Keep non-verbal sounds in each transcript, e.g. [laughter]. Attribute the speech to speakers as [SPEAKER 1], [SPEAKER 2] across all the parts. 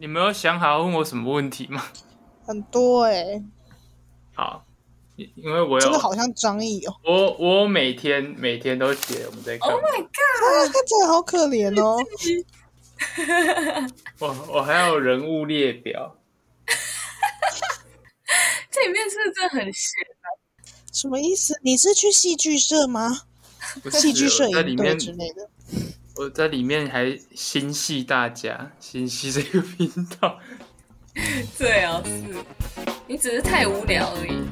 [SPEAKER 1] 你没有想好要问我什么问题吗？
[SPEAKER 2] 很多哎、
[SPEAKER 1] 好，因因为我有
[SPEAKER 2] 真的好像张译哦，
[SPEAKER 1] 我我每天每天都写我们在干嘛
[SPEAKER 3] Oh my god！、
[SPEAKER 2] 啊，看起来好可怜哦。[laughs]
[SPEAKER 1] 我我还有人物列表，[laughs]
[SPEAKER 3] 这里面是不是真的很闲？
[SPEAKER 2] 什么意思？你是去戏剧社吗？戏剧摄影
[SPEAKER 1] 面
[SPEAKER 2] 之类的？
[SPEAKER 1] 我在里面还心系大家，心系这个频道。[laughs]
[SPEAKER 3] 对啊，是你只是太无聊而已。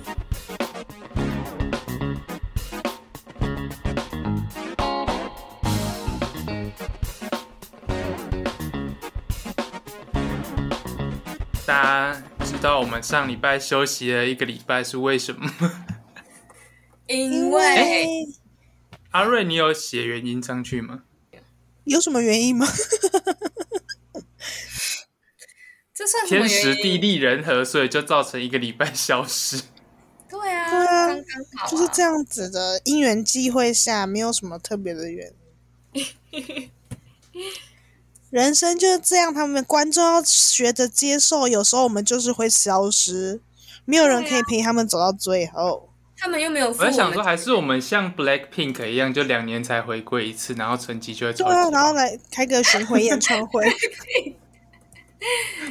[SPEAKER 1] 大家知道我们上礼拜休息了一个礼拜是为什么吗？
[SPEAKER 3] 因为
[SPEAKER 2] 为
[SPEAKER 1] 阿瑞，你有写原因上去吗？
[SPEAKER 2] 有什么原因吗？[laughs]
[SPEAKER 3] 这算
[SPEAKER 1] 天时？地利人和，所以就造成一个礼拜 [laughs] 消失。
[SPEAKER 3] 对啊，
[SPEAKER 2] 对啊
[SPEAKER 3] 刚刚好、啊，
[SPEAKER 2] 就是这样子的，因缘际会下，没有什么特别的缘。[laughs] 人生就是这样，他们观众要学着接受，有时候我们就是会消失，没有人可以陪他们走到最后。
[SPEAKER 3] 他们又没有付
[SPEAKER 1] 我在想说，还是我们像 Black Pink 一样，就两年才回归一次，然后成绩就会超
[SPEAKER 2] 对啊，然后来开个巡回演唱会，[laughs]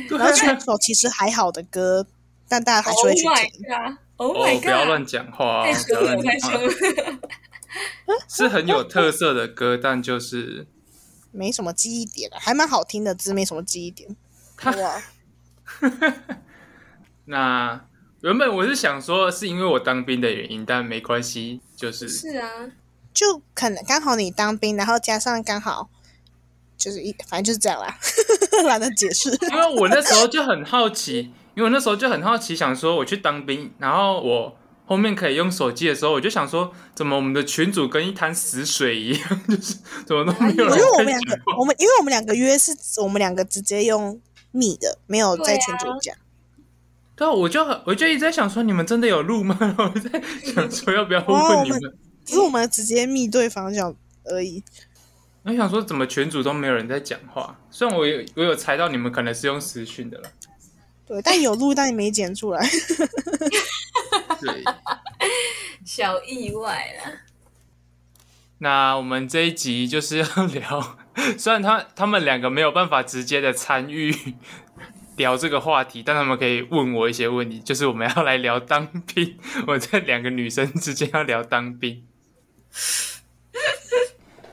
[SPEAKER 2] 然后唱首其实还好的歌，但大家还是
[SPEAKER 3] Oh
[SPEAKER 2] 会去
[SPEAKER 3] my
[SPEAKER 2] 听。
[SPEAKER 3] god！Oh
[SPEAKER 1] 哦
[SPEAKER 3] my，god！
[SPEAKER 1] 不要乱讲话
[SPEAKER 3] 太
[SPEAKER 1] 哦，不要
[SPEAKER 3] 凶了，太
[SPEAKER 1] 乱讲话。
[SPEAKER 3] 凶了。
[SPEAKER 1] 是很有特色的歌，但就是
[SPEAKER 2] 没什么记忆点啊，还蛮好听的，只是没什么记忆点。[laughs] 哇，
[SPEAKER 1] 那原本我是想说是因为我当兵的原因，但没关系，就是
[SPEAKER 3] 是啊，
[SPEAKER 2] 就可能刚好你当兵，然后加上刚好就是一，反正就是这样啦，[laughs] 懒得解释。
[SPEAKER 1] 因为我那时候就很好奇，因为我那时候就很好奇，想说我去当兵，然后我后面可以用手机的时候，我就想说，怎么我们的群主跟一滩死水一样，[laughs] 就是怎么都没有
[SPEAKER 2] 因
[SPEAKER 1] 人因
[SPEAKER 2] 为我们两个。，我们因为我们两个约是我们两个直接用密的，没有在群主讲。
[SPEAKER 1] 对啊，我就很我就一直在想说，你们真的有录吗？[laughs] 我在想说要不要问你们。
[SPEAKER 2] 只是我们直接密对方向而已。
[SPEAKER 1] 我想说，怎么全组都没有人在讲话？虽然我有我有猜到你们可能是用私讯的了，
[SPEAKER 2] 对，但有录，但你没剪出来。
[SPEAKER 1] 对。
[SPEAKER 3] 小意外啦。
[SPEAKER 1] 那我们这一集就是要聊，[laughs] 虽然他他们两个没有办法直接的参与聊这个话题，但他们可以问我一些问题，就是我们要来聊当兵，我在两个女生之间要聊当兵，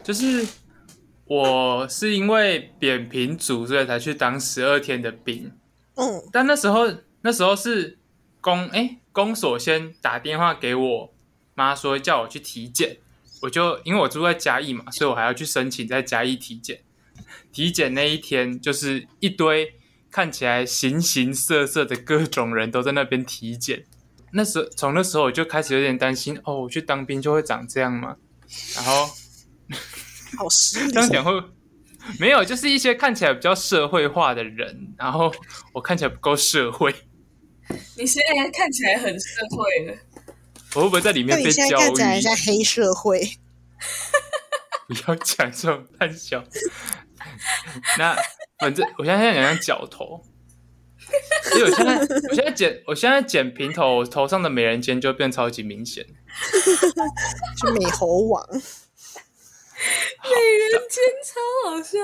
[SPEAKER 1] 就是我是因为扁平足，所以才去当十二天的兵，
[SPEAKER 2] 嗯，
[SPEAKER 1] 但那时候那时候是公哎、公所先打电话给我妈说叫我去体检，我就因为我住在嘉义嘛，所以我还要去申请在嘉义体检。体检那一天就是一堆看起来形形色色的各种人都在那边体检。那时候从那时候我就开始有点担心，哦，我去当兵就会长这样吗？然后
[SPEAKER 2] 好失礼 [laughs]
[SPEAKER 1] 这。样讲会没有，就是一些看起来比较社会化的人，然后我看起来不够社会，
[SPEAKER 3] 你现在看起来很社会了，
[SPEAKER 1] 我会不会在里面被教育
[SPEAKER 2] 看起来像？黑社会。[laughs]
[SPEAKER 1] 不要讲这种烂笑。那反正我现在想像角头，因为我现在 [laughs] 我现在剪我现在剪平头，我头上的美人尖就变超级明显。[laughs]
[SPEAKER 2] 是美猴王，
[SPEAKER 3] 美人尖超好笑。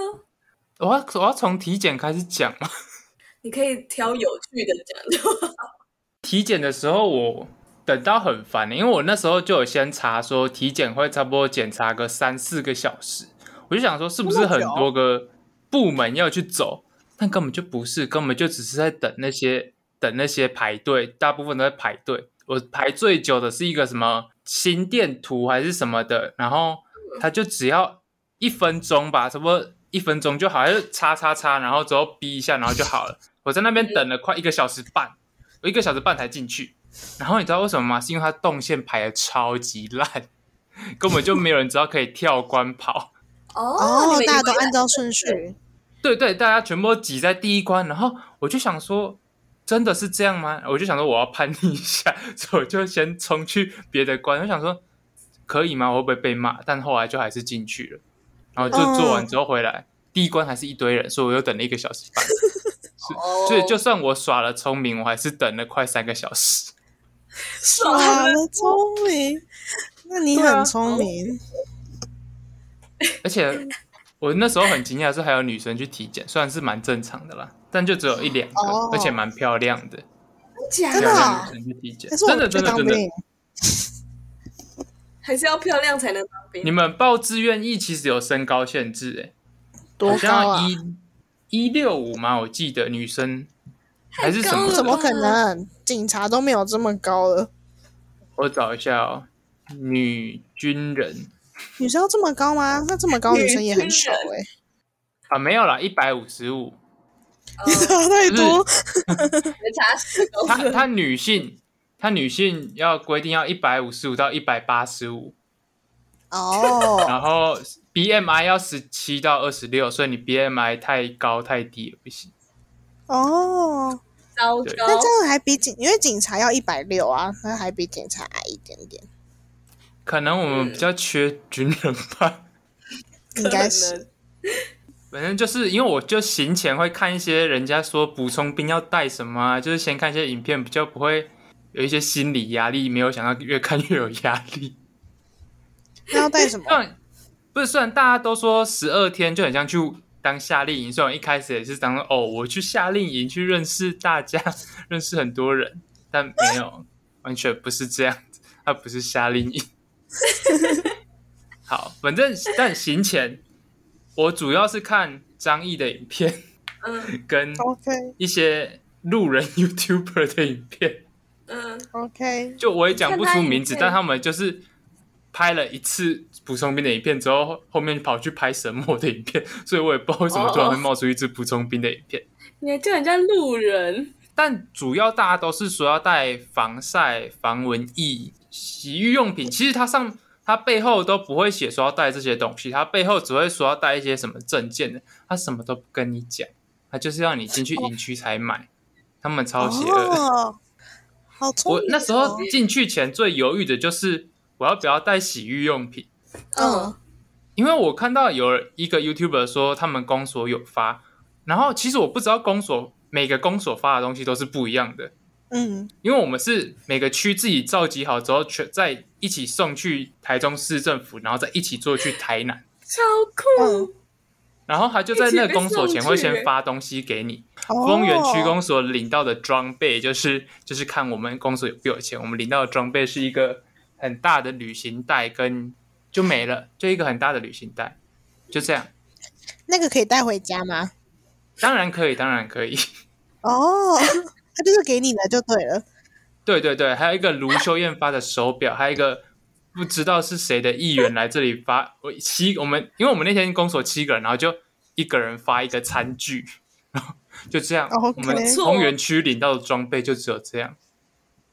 [SPEAKER 1] 我要我要从体检开始讲吗。[laughs]
[SPEAKER 3] 你可以挑有趣的讲就好。
[SPEAKER 1] 体检的时候我等到很烦，因为我那时候就有先查说体检会差不多检查个三四个小时，我就想说是不是很多个部门要去走，但根本就不是，根本就只是在等那些等那些排队，大部分都在排队。我排最久的是一个什么心电图还是什么的，然后他就只要一分钟吧，差不多一分钟就好，还是叉叉叉，然后之后逼一下，然后就好了。我在那边等了快一个小时半，我一个小时半才进去。然后你知道为什么吗？是因为它动线排的超级烂，根本就没有人知道可以跳关跑。
[SPEAKER 2] 哦，大家都按照顺序。
[SPEAKER 1] 对对，大家全部都挤在第一关，然后我就想说，真的是这样吗？我就想说我要叛逆一下，所以我就先冲去别的关。我想说可以吗？我会不会被骂？但后来就还是进去了，然后就做完之后回来，第一关还是一堆人，所以我又等了一个小时半。[laughs]
[SPEAKER 3] 哦
[SPEAKER 1] 所以就算我耍了聪明，我还是等了快三个小时。[laughs]
[SPEAKER 2] 耍了聪明，那你很聪明。
[SPEAKER 1] 而且我那时候很惊讶，是还有女生去体检，虽然是蛮正常的啦，但就只有一两个，
[SPEAKER 2] 哦
[SPEAKER 1] 而且蛮漂亮的，
[SPEAKER 3] 假
[SPEAKER 2] 真的啊
[SPEAKER 1] 漂亮女生去体检，
[SPEAKER 2] 可是我
[SPEAKER 1] 真的
[SPEAKER 2] 去
[SPEAKER 1] 真的真的。
[SPEAKER 2] 兵，[laughs]
[SPEAKER 3] 还是要漂亮才能当兵。
[SPEAKER 1] 你们报志愿役其实有身高限制、欸，
[SPEAKER 2] 多
[SPEAKER 1] 好像
[SPEAKER 2] 高啊？
[SPEAKER 1] 一一六五嘛，我记得女生还是什么
[SPEAKER 3] 了？
[SPEAKER 2] 怎么可能？警察都没有这么高了，
[SPEAKER 1] 我找一下哦，女军人
[SPEAKER 2] 女生要这么高吗？那这么高女生也很少哎、
[SPEAKER 1] 啊，没有啦，一百五十五。
[SPEAKER 2] 你 [laughs] 差太多。
[SPEAKER 3] 没查十公分，
[SPEAKER 1] 她她女性，他女性要规定要一百五十五到一百八十五，
[SPEAKER 2] 哦，
[SPEAKER 1] 然后 BMI 要十七到二十六，所以你 BMI 太高太低也不行。
[SPEAKER 2] 哦，
[SPEAKER 1] 对
[SPEAKER 3] 糟糕
[SPEAKER 2] 那这。样还比警，因为警察要一百六啊，那还比警察矮一点点，
[SPEAKER 1] 可能我们比较缺军人吧。[laughs]
[SPEAKER 2] 应该是。
[SPEAKER 1] 反正就是因为我就行前会看一些人家说补充兵要带什么啊，就是先看一些影片，比较不会有一些心理压力。没有想到越看越有压力。
[SPEAKER 2] 那要带什么？
[SPEAKER 1] 不是，虽然大家都说十二天就很像去当夏令营，虽然我一开始也是当哦，我去夏令营去认识大家，[laughs] 认识很多人，但没有，完全不是这样子，它不是夏令营。[laughs] 好，反正但行前我主要是看张译的影片
[SPEAKER 3] 嗯
[SPEAKER 1] 跟
[SPEAKER 2] OK
[SPEAKER 1] 一些路人 [laughs] YouTuber 的影片。
[SPEAKER 3] 嗯
[SPEAKER 2] ，OK，
[SPEAKER 1] 就我也讲不出名字，但他们就是拍了一次补充兵的影片之后，后面跑去拍神魔的影片，所以我也不知道为什么突然会冒出一只补充兵的影片。
[SPEAKER 3] 你还叫人家路人，
[SPEAKER 1] 但主要大家都是说要带防晒、防蚊液、洗浴用品，其实它上它背后都不会写说要带这些东西，它背后只会说要带一些什么证件的，它什么都不跟你讲，它就是要你进去营区才买，他们超邪恶的。
[SPEAKER 2] 哦，好聪明哦。
[SPEAKER 1] 我那时候进去前最犹豫的就是我要不要带洗浴用品，
[SPEAKER 2] 嗯，
[SPEAKER 1] 因为我看到有一个 YouTuber 说他们公所有发，然后其实我不知道公所每个公所发的东西都是不一样的，
[SPEAKER 2] 嗯，
[SPEAKER 1] 因为我们是每个区自己召集好之后，全再一起送去台中市政府，然后再一起做去台南，
[SPEAKER 3] 超酷。
[SPEAKER 1] 然后他就在那个公所前会先发东西给你，
[SPEAKER 2] 哦
[SPEAKER 1] 丰原区公所领到的装备就是就是看我们公所有没有钱，我们领到的装备是一个很大的旅行袋，跟就没了，就一个很大的旅行袋，就这样。
[SPEAKER 2] 那个可以带回家吗？
[SPEAKER 1] 当然可以，当然可以。
[SPEAKER 2] 哦，他就是给你的就对了。
[SPEAKER 1] 对对对，还有一个卢秀燕发的手表，还有一个 [laughs] 不知道是谁的议员来这里发，我七我们因为我们那天公所七个人，然后就一个人发一个餐具，然 [laughs] 后就这样我们丰原区领到的装备就只有这样。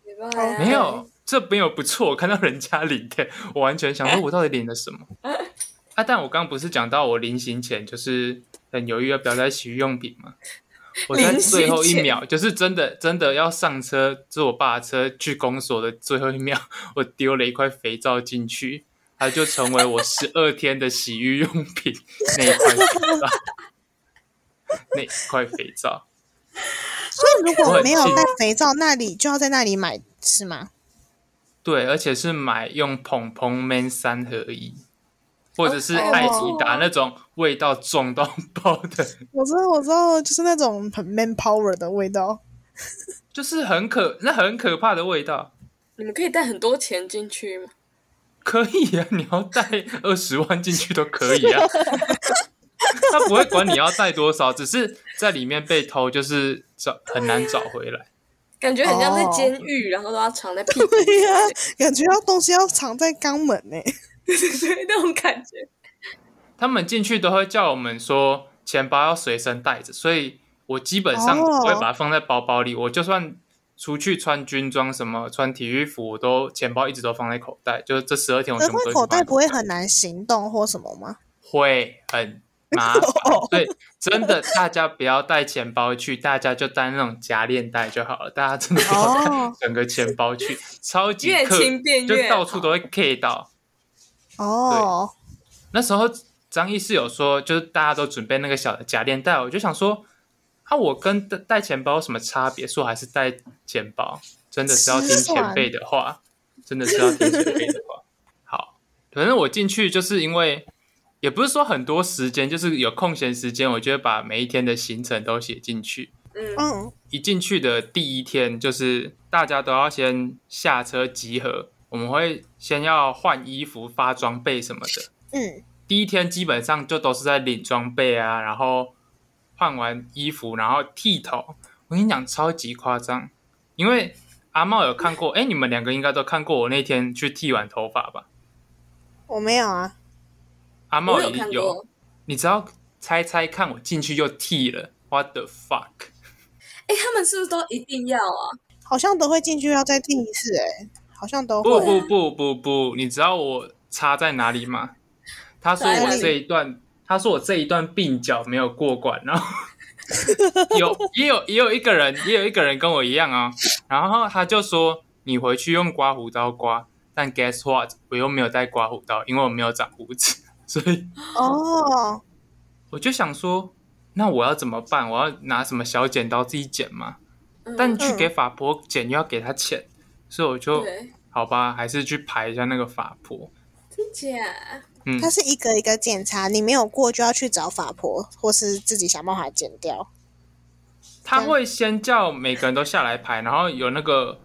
[SPEAKER 3] 没
[SPEAKER 1] 没有，这没有不错。我看到人家领的，我完全想说，我到底领了什么？[laughs] 啊！但我刚刚不是讲到我临行前就是很犹豫要不要带洗浴用品吗？我在最后一秒，就是真的真的要上车坐我爸的车去公所的最后一秒，我丢了一块肥皂进去，它就成为我十二天的洗浴用品那一块肥皂，那一块肥皂。[laughs]
[SPEAKER 2] 所以如果没有带肥皂，那里就要在那里买是吗？
[SPEAKER 1] 对，而且是买用蓬蓬 man 三合一，或者是
[SPEAKER 3] 哦
[SPEAKER 1] 艾迪达那种味道重到 [laughs] 爆的，[laughs]
[SPEAKER 2] 我知道，我知道，就是那种很 man power 的味道。[laughs]
[SPEAKER 1] 就是很可那很可怕的味道。
[SPEAKER 3] 你们可以带很多钱进去吗？
[SPEAKER 1] 可以啊，你要带二十万进去都可以啊。他不会管你要带多少，只是在里面被偷，就是找很难找回来。
[SPEAKER 3] 感觉很像在
[SPEAKER 2] 哦
[SPEAKER 3] 监狱，然后都要藏在屁股里，
[SPEAKER 2] 对呀、感觉要东西要藏在肛门呢、
[SPEAKER 3] 对那种感觉。
[SPEAKER 1] 他们进去都会叫我们说钱包要随身带着，所以我基本上
[SPEAKER 2] 哦
[SPEAKER 1] 不会把它放在包包里。我就算出去穿军装什么穿体育服，我都钱包一直都放在口袋。就是这十二天我
[SPEAKER 2] 可是
[SPEAKER 1] 全部都一直
[SPEAKER 2] 口袋不会很难行动或什么吗？
[SPEAKER 1] 会很麻烦，[laughs] 所以真的大家不要带钱包去，大家就带那种夹链袋就好了。大家真的不要带
[SPEAKER 2] 哦
[SPEAKER 1] 整个钱包去，超级
[SPEAKER 3] 越轻便
[SPEAKER 1] 就到处都会 K 到。
[SPEAKER 2] 哦，
[SPEAKER 1] 那时候张医师有说，就是大家都准备那个小的夹链袋，我就想说啊，我跟带带钱包有什么差别？说还是带钱包，真的是要听前辈的话，真的是要听前辈的话。好，反正我进去就是因为，也不是说很多时间，就是有空闲时间，我就会把每一天的行程都写进去。
[SPEAKER 3] 嗯，
[SPEAKER 2] 嗯，
[SPEAKER 1] 一进去的第一天，就是大家都要先下车集合，我们会先要换衣服、发装备什么的。
[SPEAKER 2] 嗯，
[SPEAKER 1] 第一天基本上就都是在领装备啊，然后换完衣服，然后剃头。我跟你讲，超级夸张，因为阿茂有看过，哎，你们两个应该都看过我那天去剃完头发吧？
[SPEAKER 2] 我没有啊。
[SPEAKER 1] 阿茂
[SPEAKER 3] 我有
[SPEAKER 1] 也
[SPEAKER 3] 看过。
[SPEAKER 1] 你只要猜猜看，我进去就剃了，what the fuck？
[SPEAKER 3] 哎，他们是不是都一定要啊？
[SPEAKER 2] 好像都会进去要再剃一次、哎，好像都
[SPEAKER 1] 不
[SPEAKER 2] 会。
[SPEAKER 1] 不不不不，你知道我差在哪里吗？他说我这一段，他说我这一段鬓角没有过关，然后有也有也有一个人，也有一个人跟我一样啊、然后他就说你回去用刮胡刀刮，但 guess what，我又没有带刮胡刀，因为我没有长胡子，所以
[SPEAKER 2] 哦，
[SPEAKER 1] 我就想说，那我要怎么办？我要拿什么小剪刀自己剪吗？
[SPEAKER 3] 嗯
[SPEAKER 1] 但去给法婆剪又要给他钱，所以我就，好吧，还是去排一下那个法婆。
[SPEAKER 3] 真假？
[SPEAKER 1] 嗯
[SPEAKER 2] 它，是一个一个检查，你没有过就要去找法婆，或是自己想办法剪掉。
[SPEAKER 1] 他会先叫每个人都下来排，然后有那个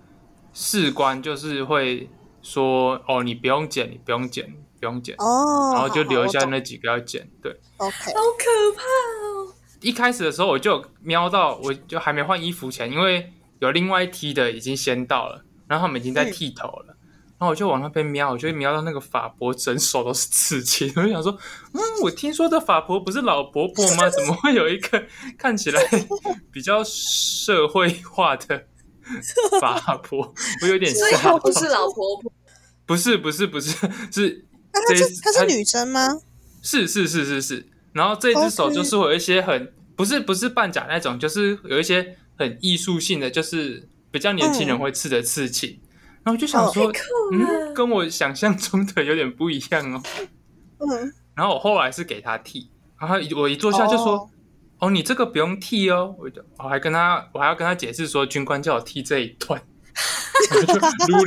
[SPEAKER 1] 士官就是会说：“哦，你不用剪，你不用剪，不用剪。
[SPEAKER 2] 哦，
[SPEAKER 1] 然后就留下那几个要剪。对
[SPEAKER 2] ，OK，
[SPEAKER 3] 好可怕哦！
[SPEAKER 1] 一开始的时候我就瞄到，我就还没换衣服前，因为有另外一梯的已经先到了，然后他们已经在剃头了。然后我就往那边瞄，我就会瞄到那个法婆整手都是刺青，我就想说，嗯，我听说的法婆不是老婆婆吗？怎么会有一个看起来比较社会化的法婆？我有点
[SPEAKER 3] 所以
[SPEAKER 1] 吓到
[SPEAKER 3] 她。不是老婆婆，[laughs]
[SPEAKER 1] 不是不是不是是
[SPEAKER 2] 那她
[SPEAKER 1] 这
[SPEAKER 2] 是她是女生吗？
[SPEAKER 1] 是是是是是，然后这只手就是会有一些很不是不是半假那种，就是有一些很艺术性的，就是比较年轻人会刺的刺青。然后我就想说，嗯，跟我想象中的有点不一样哦。[laughs]
[SPEAKER 2] 嗯，
[SPEAKER 1] 然后我后来是给他剃，然后我一坐下就说：“
[SPEAKER 2] 哦
[SPEAKER 1] 哦你这个不用剃哦。”我就我还跟他我还要跟他解释说，军官叫我剃这一段，[laughs] 我就撸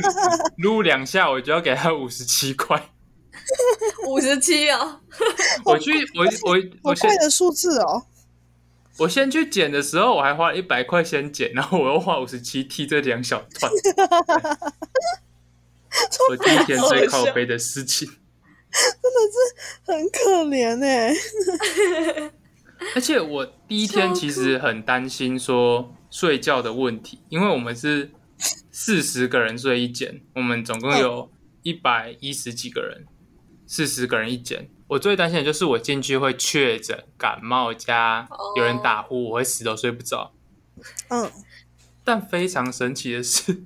[SPEAKER 1] 撸两下，我就要给他五十七块。[laughs]
[SPEAKER 3] 五十七哦，
[SPEAKER 1] 我去我我我先
[SPEAKER 2] 贵的数字哦。
[SPEAKER 1] 我先去剪的时候，我还花了一百块先剪，然后我又花五十七剃这两小段。[laughs] 我第一天最靠背的事情，[laughs] 真的是
[SPEAKER 2] 很可怜哎、
[SPEAKER 1] 而且我第一天其实很担心说睡觉的问题，因为我们是四十个人睡一间，我们总共有一百一十几个人，四十个人一间。我最担心的就是我进去会确诊感冒加有人打呼，我会死都睡不着。
[SPEAKER 2] 嗯，
[SPEAKER 1] 但非常神奇的是，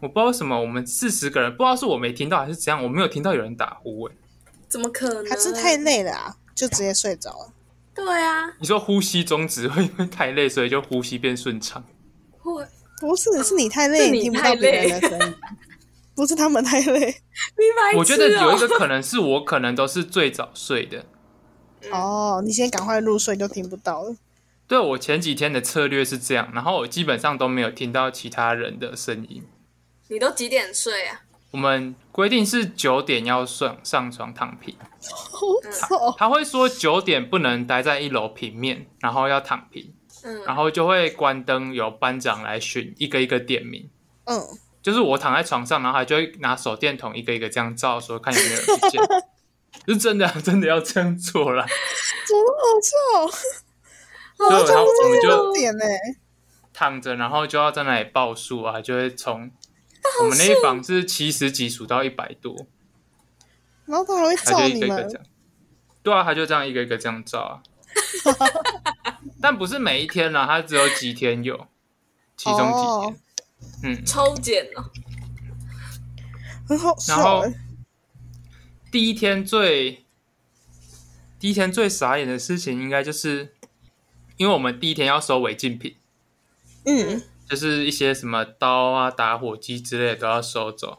[SPEAKER 1] 我不知道为什么我们四十个人，不知道是我没听到还是怎样，我没有听到有人打呼。哎，
[SPEAKER 3] 怎么可能？
[SPEAKER 2] 还是太累了啊，就直接睡着了。
[SPEAKER 3] 对啊，
[SPEAKER 1] 你说呼吸中止会因为太累，所以就呼吸变顺畅？
[SPEAKER 3] 会
[SPEAKER 2] 不是，是你太累，
[SPEAKER 3] 你
[SPEAKER 2] 听不到别人的声音。不是他们太累
[SPEAKER 3] 你白哦
[SPEAKER 1] 我觉得有一个可能是我可能都是最早睡的。
[SPEAKER 2] 哦，你先赶快入睡就听不到了。
[SPEAKER 1] 对我前几天的策略是这样，然后我基本上都没有听到其他人的声音。
[SPEAKER 3] 你都几点睡啊？
[SPEAKER 1] 我们规定是九点要上上床躺平，他会说九点不能待在一楼平面，然后要躺平，
[SPEAKER 3] 嗯，
[SPEAKER 1] 然后就会关灯，由班长来巡，一个一个点名。
[SPEAKER 2] 嗯，
[SPEAKER 1] 就是我躺在床上，然后他就会拿手电筒一个一个这样照，说看有没有人不见。[laughs] 是真的，真的要这样做啦。
[SPEAKER 2] 怎么那么吵？[laughs]
[SPEAKER 1] 对，然后我们就躺着，然后就要在那里报数啊，就会从我们那一房是七十几数到一百多，
[SPEAKER 2] 然后他还会照你们
[SPEAKER 1] 一个一个这，样。对啊，他就这样一个一个这样照啊。[laughs] 但不是每一天啦，他只有几天有，其中几
[SPEAKER 2] 哦
[SPEAKER 1] 天。嗯，
[SPEAKER 3] 抽检哦，
[SPEAKER 2] 很好
[SPEAKER 1] 然后。第一天最第一天最傻眼的事情，应该就是因为我们第一天要收违禁品，
[SPEAKER 2] 嗯，
[SPEAKER 1] 就是一些什么刀啊、打火机之类的都要收走，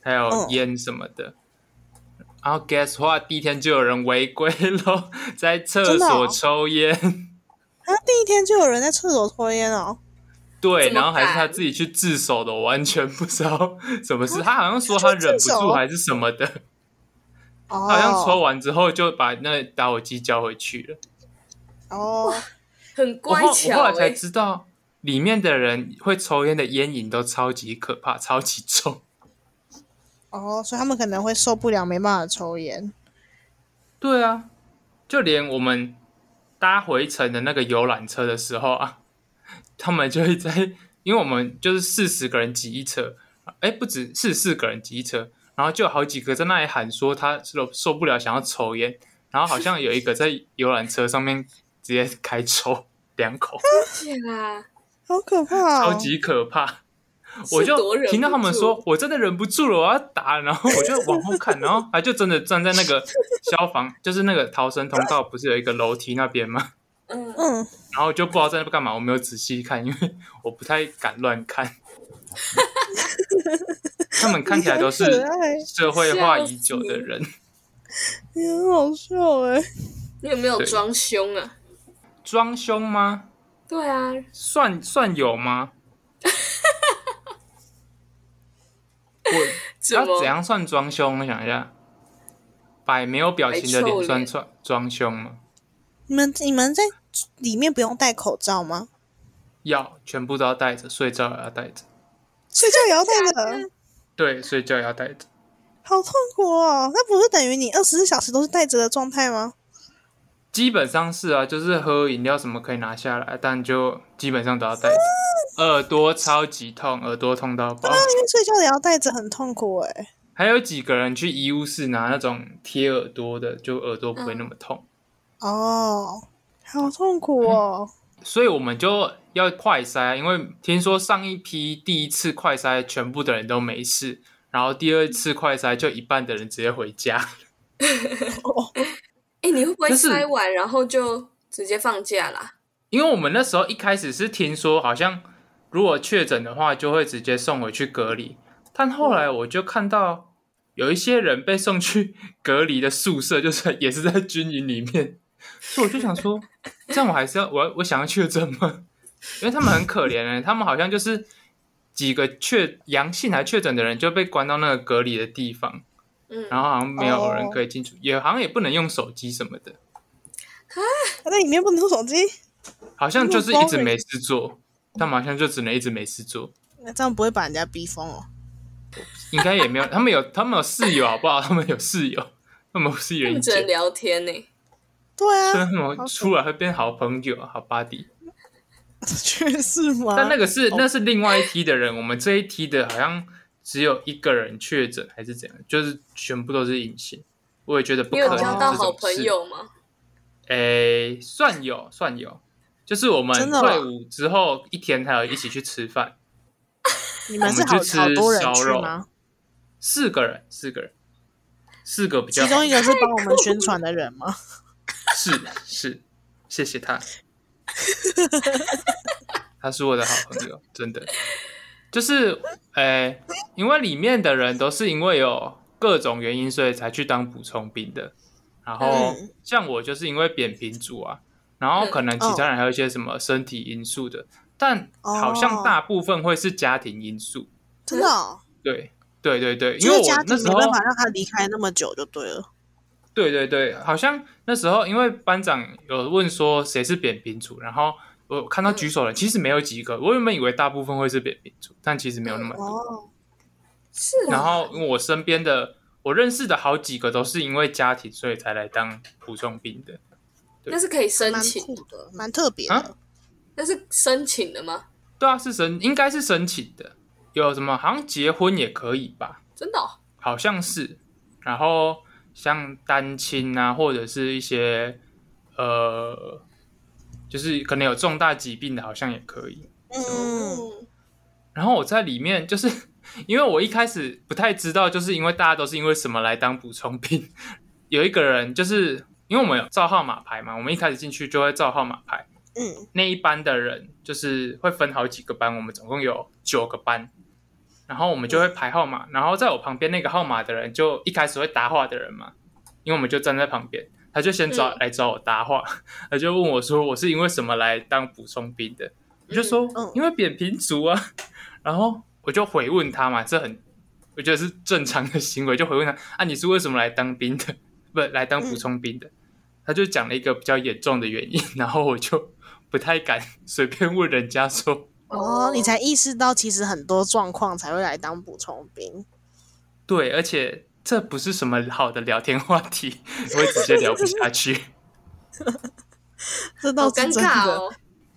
[SPEAKER 1] 还有
[SPEAKER 2] 嗯
[SPEAKER 1] 烟什么的。然后 guess what？第一天就有人违规了，[laughs] 在厕所抽烟。
[SPEAKER 2] 啊第一天就有人在厕所抽烟哦。
[SPEAKER 1] 对，然后还是他自己去自首的，我完全不知道 [laughs] 什么事。他好像说他忍不住还是什么的，[laughs]
[SPEAKER 2] 哦，
[SPEAKER 1] 他好像抽完之后就把那打火机交回去了。
[SPEAKER 2] 哦，
[SPEAKER 3] 很乖巧
[SPEAKER 1] 后来才
[SPEAKER 3] 哎、
[SPEAKER 1] 知道，里面的人会抽烟的烟瘾都超级可怕，超级重。[laughs]
[SPEAKER 2] 哦，所以他们可能会受不了，没办法抽烟。
[SPEAKER 1] 对啊，就连我们搭回程的那个游览车的时候啊，他们就会在，因为我们就是四十个人挤一车，哎，不止四四个人挤一车，然后就有好几个在那里喊说他受受不了，想要抽烟，然后好像有一个在游览车上面直接开抽两口，
[SPEAKER 3] 天啊，
[SPEAKER 2] 好可怕哦！
[SPEAKER 1] 超级可怕。我就听到他们说，我真的忍不住了，我要打，然后我就往后看，然后他就真的站在那个消防，就是那个逃生通道，不是有一个楼梯那边吗？
[SPEAKER 3] 嗯，
[SPEAKER 2] 嗯，
[SPEAKER 1] 然后就不知道在那边干嘛，我没有仔细看，因为我不太敢乱看。[laughs] 他们看起来都是社会化已久的人，
[SPEAKER 2] 你很好笑哎。
[SPEAKER 3] 你有没有装凶啊？
[SPEAKER 1] 装凶吗？
[SPEAKER 3] 对啊，
[SPEAKER 1] 算算有吗？[laughs] 我要怎样算装凶？我想一下，摆没有表情的脸算
[SPEAKER 3] 脸
[SPEAKER 1] 装装凶吗？
[SPEAKER 2] 你们你们在里面不用戴口罩吗？
[SPEAKER 1] 要全部都要戴着，睡觉也要戴着。
[SPEAKER 2] 睡觉也要戴着，
[SPEAKER 1] 对，睡觉也要戴着。
[SPEAKER 2] 好痛苦哦！那不是等于你二十四小时都是戴着的状态吗？
[SPEAKER 1] 基本上是啊，就是喝饮料什么可以拿下来，但就基本上都要戴着。耳朵超级痛，耳朵痛到爆。
[SPEAKER 2] 因为睡觉也要戴着，很痛苦哎。
[SPEAKER 1] 还有几个人去医务室拿那种贴耳朵的，就耳朵不会那么痛。
[SPEAKER 2] 哦，好痛苦哦！
[SPEAKER 1] 所以我们就要快筛，因为听说上一批第一次快筛全部的人都没事，然后第二次快筛就一半的人直接回家。[laughs]
[SPEAKER 3] 哎、你会不会
[SPEAKER 1] 就是
[SPEAKER 3] 筛完然后就直接放假啦？
[SPEAKER 1] 因为我们那时候一开始是听说，好像如果确诊的话，就会直接送回去隔离。但后来我就看到有一些人被送去隔离的宿舍，就是也是在军营里面，所以我就想说，[laughs] 这样我还是要我要我想要确诊吗？[laughs] 因为他们很可怜哎、[laughs] 他们好像就是几个确阳性还确诊的人就被关到那个隔离的地方，
[SPEAKER 3] 嗯，
[SPEAKER 1] 然后好像没有人
[SPEAKER 2] 哦
[SPEAKER 1] 可以进出，也好像也不能用手机什么的，
[SPEAKER 2] 他在里面不能用手机，
[SPEAKER 1] 好像就是一直没事做，他们好像就只能一直没事做。
[SPEAKER 2] 那这样不会把人家逼疯哦？
[SPEAKER 1] 应该也没有，他们有他们有室友好不好？他们有室友，他们不是
[SPEAKER 3] 他
[SPEAKER 1] 原
[SPEAKER 3] 们只能，聊天呢、
[SPEAKER 2] 对啊，
[SPEAKER 1] 所以他们出来会变好朋友、好 buddy。[laughs]
[SPEAKER 2] 确实吗？
[SPEAKER 1] 但那个是那是另外一梯的人，我们这一梯的好像只有一个人确诊还是怎样，就是全部都是隐形。我也觉得不
[SPEAKER 3] 你有
[SPEAKER 1] 可能
[SPEAKER 3] 交到好。朋友吗？
[SPEAKER 1] 诶，算有算有，就是我们退伍之后一天还有一起去吃饭，[laughs]
[SPEAKER 2] 你们是好
[SPEAKER 1] 我们去吃
[SPEAKER 2] 好多人
[SPEAKER 1] 烧肉
[SPEAKER 2] 去吗？
[SPEAKER 1] 四个人，四个人，四个比较
[SPEAKER 2] 其中一个是帮我们宣传的人吗？
[SPEAKER 1] 是是，谢谢他，[laughs] 他是我的好朋友，真的。就是，诶、因为里面的人都是因为有各种原因，所以才去当补充兵的。然后
[SPEAKER 2] 嗯
[SPEAKER 1] 像我就是因为扁平足啊，然后可能其他人还有一些什么身体因素的，但好像
[SPEAKER 2] 哦
[SPEAKER 1] 大部分会是家庭因素。
[SPEAKER 2] 真的哦，
[SPEAKER 1] 对对对对，因为我那时候
[SPEAKER 2] 没办法让他离开那么久就对了。
[SPEAKER 1] 对对对，好像那时候因为班长有问说谁是扁平足，然后我看到举手的人其实没有几个，我原本以为大部分会是扁平足，但其实没有那么多。
[SPEAKER 2] 哦，
[SPEAKER 3] 是啊，
[SPEAKER 1] 然后因为我身边的我认识的好几个都是因为家庭所以才来当普通兵的。
[SPEAKER 3] 那是可以申
[SPEAKER 2] 蛮
[SPEAKER 3] 请，
[SPEAKER 2] 的，蛮特别的
[SPEAKER 1] 啊。
[SPEAKER 3] 那是申请的吗？
[SPEAKER 1] 对啊，是申应该是申请的，有什么好像结婚也可以吧？
[SPEAKER 3] 真的、哦？
[SPEAKER 1] 好像是，然后像单亲啊，或者是一些呃，就是可能有重大疾病的，好像也可以。
[SPEAKER 2] 嗯，
[SPEAKER 1] 然后我在里面，就是因为我一开始不太知道，就是因为大家都是因为什么来当补充兵。有一个人就是因为我们有照号码牌嘛，我们一开始进去就会照号码牌。
[SPEAKER 2] 嗯，
[SPEAKER 1] 那一班的人就是会分好几个班，我们总共有九个班，然后我们就会排号码，然后在我旁边那个号码的人就一开始会答话的人嘛，因为我们就站在旁边，他就先找、
[SPEAKER 3] 嗯。
[SPEAKER 1] 来找我搭话，[laughs] 他就问我说我是因为什么来当补充兵的，我就说、
[SPEAKER 2] 嗯
[SPEAKER 1] 因为扁平足啊，[laughs] 然后我就回问他嘛，这很我觉得是正常的行为，就回问他啊你是为什么来当兵的，[laughs] 不来当补充兵的，他就讲了一个比较严重的原因，然后我就不太敢随便问人家说。
[SPEAKER 2] 哦，你才意识到其实很多状况才会来当补充兵。
[SPEAKER 1] 对，而且这不是什么好的聊天话题，我会直接聊不下去。[laughs]
[SPEAKER 2] 这倒是真的。
[SPEAKER 3] 哦。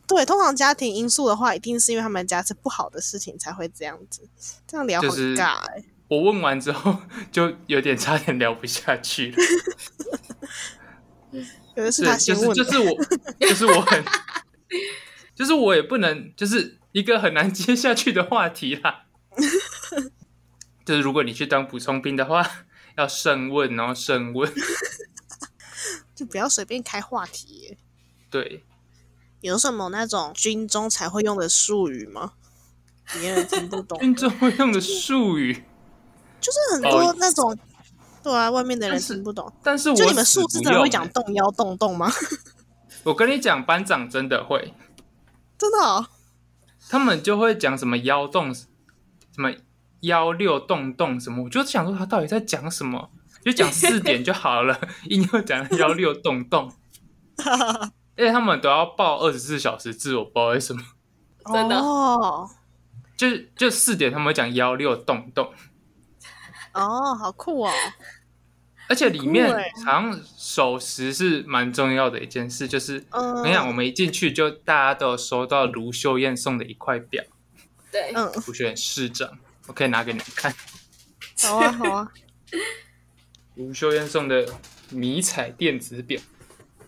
[SPEAKER 2] 对，通常家庭因素的话，一定是因为他们家是不好的事情才会这样子。这样聊很
[SPEAKER 1] 就是
[SPEAKER 2] 尬哎、
[SPEAKER 1] 我问完之后，就有点差点聊不下去了。[laughs]
[SPEAKER 2] 可能是他先问的。
[SPEAKER 1] 就是我，就是我很，就是我也不能，就是一个很难接下去的话题啦。[laughs] 就是如果你去当补充兵的话，[laughs] 要慎问然后，慎问。[laughs]
[SPEAKER 2] 就不要随便开话题耶。
[SPEAKER 1] 对，
[SPEAKER 2] 有什么那种军中才会用的术语吗？别人听不懂，
[SPEAKER 1] 军中会用的术语，
[SPEAKER 2] 就是很
[SPEAKER 1] 哦
[SPEAKER 2] 多那种，对啊，外面的人听不懂。
[SPEAKER 1] 但是我
[SPEAKER 2] 就你们
[SPEAKER 1] 死
[SPEAKER 2] 数字真的会讲动腰动动吗？
[SPEAKER 1] 我跟你讲，班长真的会。
[SPEAKER 2] 真的、哦？
[SPEAKER 1] 他们就会讲什么幺洞，什么幺六洞洞什么，我就想说他到底在讲什么，就讲四点就好了，[laughs] 硬要讲幺六洞洞，[laughs] 而且他们都要报二十四小时制，我不知道为什么，
[SPEAKER 3] 真的？
[SPEAKER 2] 哦。
[SPEAKER 1] 就就四点他们会讲幺六洞洞，
[SPEAKER 2] 哦，好酷哦！
[SPEAKER 1] 而且里面好像守时是蛮重要的一件事，就是你讲，我们一进去就大家都有收到卢秀燕送的一块表，[laughs]
[SPEAKER 3] 对，
[SPEAKER 2] 嗯，
[SPEAKER 1] 卢秀燕市长，我可以拿给你们看。
[SPEAKER 2] 好啊，好啊，[laughs]
[SPEAKER 1] 卢秀燕送的迷彩电子表，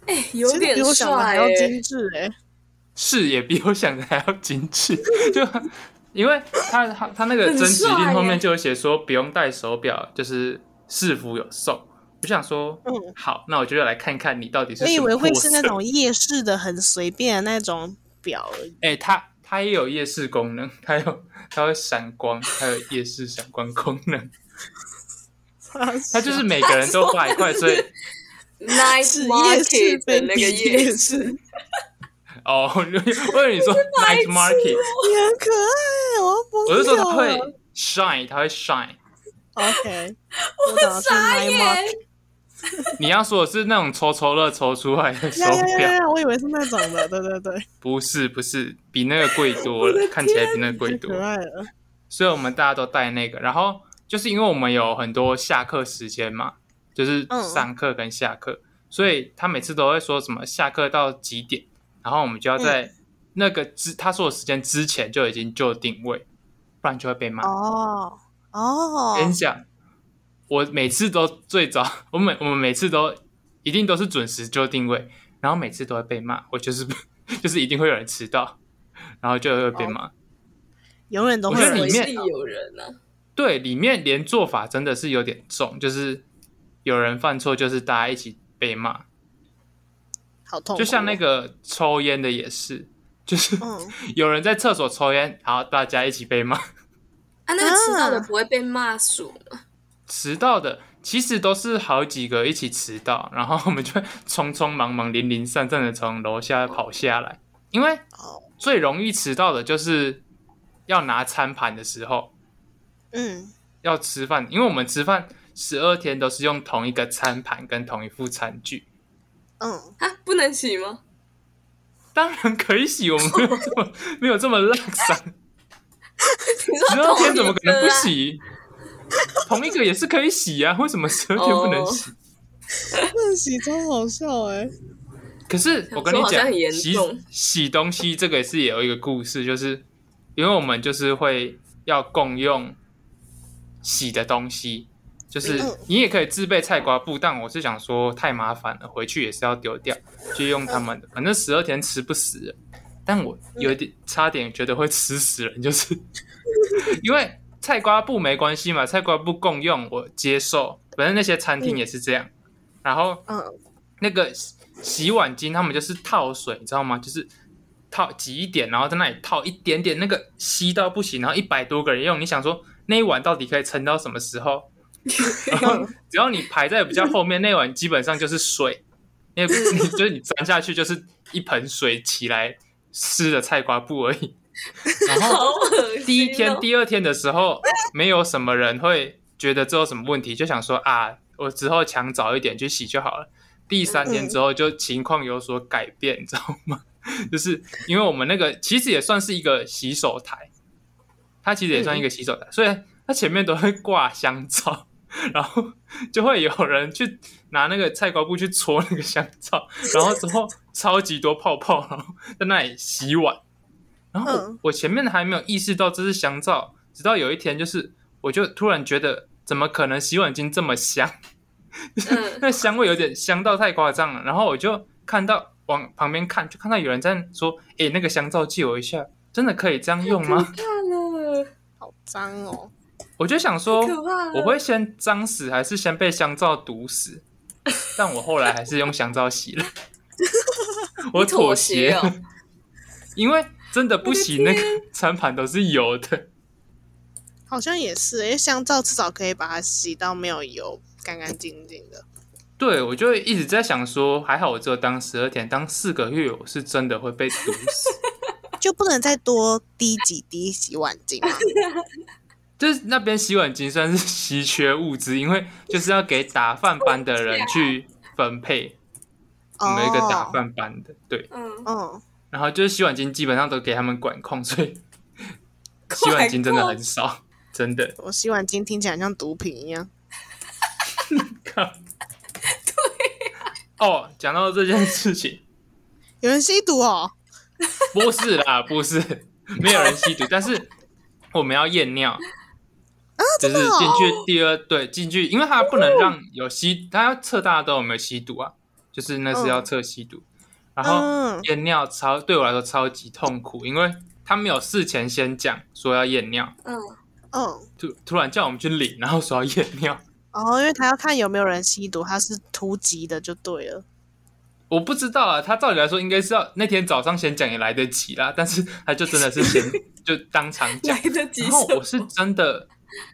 [SPEAKER 1] 哎
[SPEAKER 3] 有点帅欸。
[SPEAKER 2] 精致哎。
[SPEAKER 1] 是也比我想的还要精致，[laughs] 就因为他他他那个
[SPEAKER 3] 很
[SPEAKER 1] 征集令后面就有写说不用戴手表，就是市服有送。我想说，
[SPEAKER 2] 嗯
[SPEAKER 1] 好，那我就要来看看你到底是
[SPEAKER 2] 我以为会是那。种夜市的很随便的那种表而已。
[SPEAKER 1] 哎、它它也有夜市功能，它有它会闪光，还有夜市闪光功能。[laughs] 它就是每个人都花一块，所以 [laughs]
[SPEAKER 2] 市
[SPEAKER 3] Market 的那个
[SPEAKER 2] 夜
[SPEAKER 3] 夜
[SPEAKER 2] 市，
[SPEAKER 1] 哦，我以为你说 [laughs] night market，
[SPEAKER 2] 你很可爱，我要疯
[SPEAKER 1] 我是说它
[SPEAKER 2] 掉
[SPEAKER 1] 会。shine，它会 shine。
[SPEAKER 2] OK，[laughs] 我
[SPEAKER 3] 傻？眼，
[SPEAKER 1] 你要说的是那种抽抽乐抽出来的手表，
[SPEAKER 2] 呀！我以为是那种的，对对对，
[SPEAKER 1] 不是不是，比那个贵多了，[laughs] 看起来比那个贵多
[SPEAKER 2] 可。爱了。
[SPEAKER 1] 所以我们大家都带那个，然后就是因为我们有很多下课时间嘛，就是
[SPEAKER 2] 嗯
[SPEAKER 1] 上课跟下课，所以他每次都会说什么下课到几点，然后我们就要
[SPEAKER 2] 嗯
[SPEAKER 1] 在那个之他说的时间之前就已经就定位，不然就会被骂。
[SPEAKER 2] 哦哦
[SPEAKER 1] 跟你，讲，我每次都最早，我每我们每次都一定都是准时就定位，然后每次都会被骂，我就是 [laughs] 就是一定会有人迟到，然后就会被骂。
[SPEAKER 2] 永远都会有人
[SPEAKER 1] 我觉得里面
[SPEAKER 3] 有人啊，
[SPEAKER 1] 对，里面连做法真的是有点重，就是有人犯错，就是大家一起被骂。
[SPEAKER 2] 好痛，
[SPEAKER 1] 就像那个抽烟的也是，就是
[SPEAKER 2] 嗯，[laughs]
[SPEAKER 1] 有人在厕所抽烟，然后大家一起被骂。
[SPEAKER 3] 啊，那个迟到的不会被骂数吗？
[SPEAKER 1] 迟到的其实都是好几个一起迟到，然后我们就会 [laughs] 匆匆忙忙、零零散散的从楼下跑下来，因为
[SPEAKER 2] 哦，
[SPEAKER 1] 最容易迟到的就是要拿餐盘的时候
[SPEAKER 2] 嗯，
[SPEAKER 1] 要吃饭，因为我们吃饭十二天都是用同一个餐盘跟同一副餐具。
[SPEAKER 2] 嗯，
[SPEAKER 3] 啊，不能洗吗？
[SPEAKER 1] 当然可以洗，我们没有这么没有这么 [laughs] 烂散，[laughs] 十二天怎么可能不？洗？同一个也是可以洗啊，[laughs] 为什么十二天不能洗？[laughs]
[SPEAKER 2] 那洗超好笑哎，
[SPEAKER 1] 可是我跟你讲洗洗东西这个也是也有一个故事，就是因为我们就是会要共用洗的东西，就是
[SPEAKER 2] 嗯
[SPEAKER 1] 你也可以自备菜瓜布，但我是想说太麻烦了，回去也是要丢掉，就用他们的，反正十二天吃不死人。但我有点差点觉得会吃死人，就是 [laughs] 因为菜瓜布没关系嘛，菜瓜布共用我接受，反正那些餐厅也是这样。然后
[SPEAKER 2] 嗯，
[SPEAKER 1] 那个洗洗碗巾，他们就是套水，你知道吗？就是套挤一点，然后在那里套一点点，那个吸到不行，然后一百多个人用，你想说那一碗到底可以撑到什么时候？[laughs] 然后只要你排在比较后面，那碗基本上就是水，[laughs] 因为你就是你钻下去就是一盆水起来湿的菜瓜布而已。[laughs] 然后。第一天、第二天的时候，没有什么人会觉得这有什么问题，就想说啊，我之后抢早一点去洗就好了。第三天之后就情况有所改变，你知道吗？[laughs] 就是因为我们那个其实也算是一个洗手台，它其实也算一个洗手台，所以它前面都会挂香皂，然后就会有人去拿那个菜瓜布去搓那个香皂，然后之后超级多泡泡，然 [laughs] 后在那里洗碗。然后我
[SPEAKER 2] 嗯
[SPEAKER 1] 我前面还没有意识到这是香皂，直到有一天，就是我就突然觉得，怎么可能洗碗巾这么香？[laughs]
[SPEAKER 3] 嗯，
[SPEAKER 1] 那香味有点香到太夸张了。然后我就看到往旁边看，就看到有人在说：“哎，那个香皂借我一下，真的可以这样用吗
[SPEAKER 3] 太了，
[SPEAKER 2] 好脏哦。？”
[SPEAKER 1] 我就想说。我会先脏死，还是先被香皂毒死？但我后来还是用香皂洗了，我
[SPEAKER 3] 妥
[SPEAKER 1] 协
[SPEAKER 3] 协哦
[SPEAKER 1] 因为真的不洗，那个 [laughs] 餐盘都是油的。
[SPEAKER 2] 好像也是，因为香皂至少可以把它洗到没有油，干干净净的。
[SPEAKER 1] 对，我就一直在想说，还好我只有当十二天，当四个月，我是真的会被毒死。[laughs]
[SPEAKER 2] 就不能再多滴几滴洗碗巾吗？
[SPEAKER 1] 就是那边洗碗巾算是 [laughs] 稀缺物资，因为就是要给打饭班的人去分配。我们有一个打
[SPEAKER 2] 哦，
[SPEAKER 1] 饭班的，对，
[SPEAKER 3] 嗯，
[SPEAKER 2] 嗯，
[SPEAKER 1] 然后就是洗碗巾基本上都给他们管控，所以 [laughs] 洗碗巾真的很少，真的。
[SPEAKER 2] 我洗碗巾听起来像毒品一样。[laughs]
[SPEAKER 1] 靠。哦，讲到这件事情，
[SPEAKER 2] 有人吸毒哦？
[SPEAKER 1] 不是啦，[laughs] 不是，没有人吸毒，但是我们要验尿。啊，就是进去第二对进去，因为他不能让有吸，他要测大家都有没有吸毒啊，就是那是要测吸毒，然后
[SPEAKER 2] 嗯。
[SPEAKER 1] 验尿超对我来说超级痛苦，因为他没有事前先讲说要验尿，
[SPEAKER 3] 嗯，
[SPEAKER 2] 嗯，
[SPEAKER 1] 突突然叫我们去领，然后说要验尿，
[SPEAKER 2] 哦，因为他要看有没有人吸毒，他是突击的就对了。
[SPEAKER 1] 我不知道啊，他照理来说应该是要那天早上先讲也来得及啦，但是他就真的是先 [laughs] 就当场讲
[SPEAKER 3] 来，得及。
[SPEAKER 1] 然后我是真的，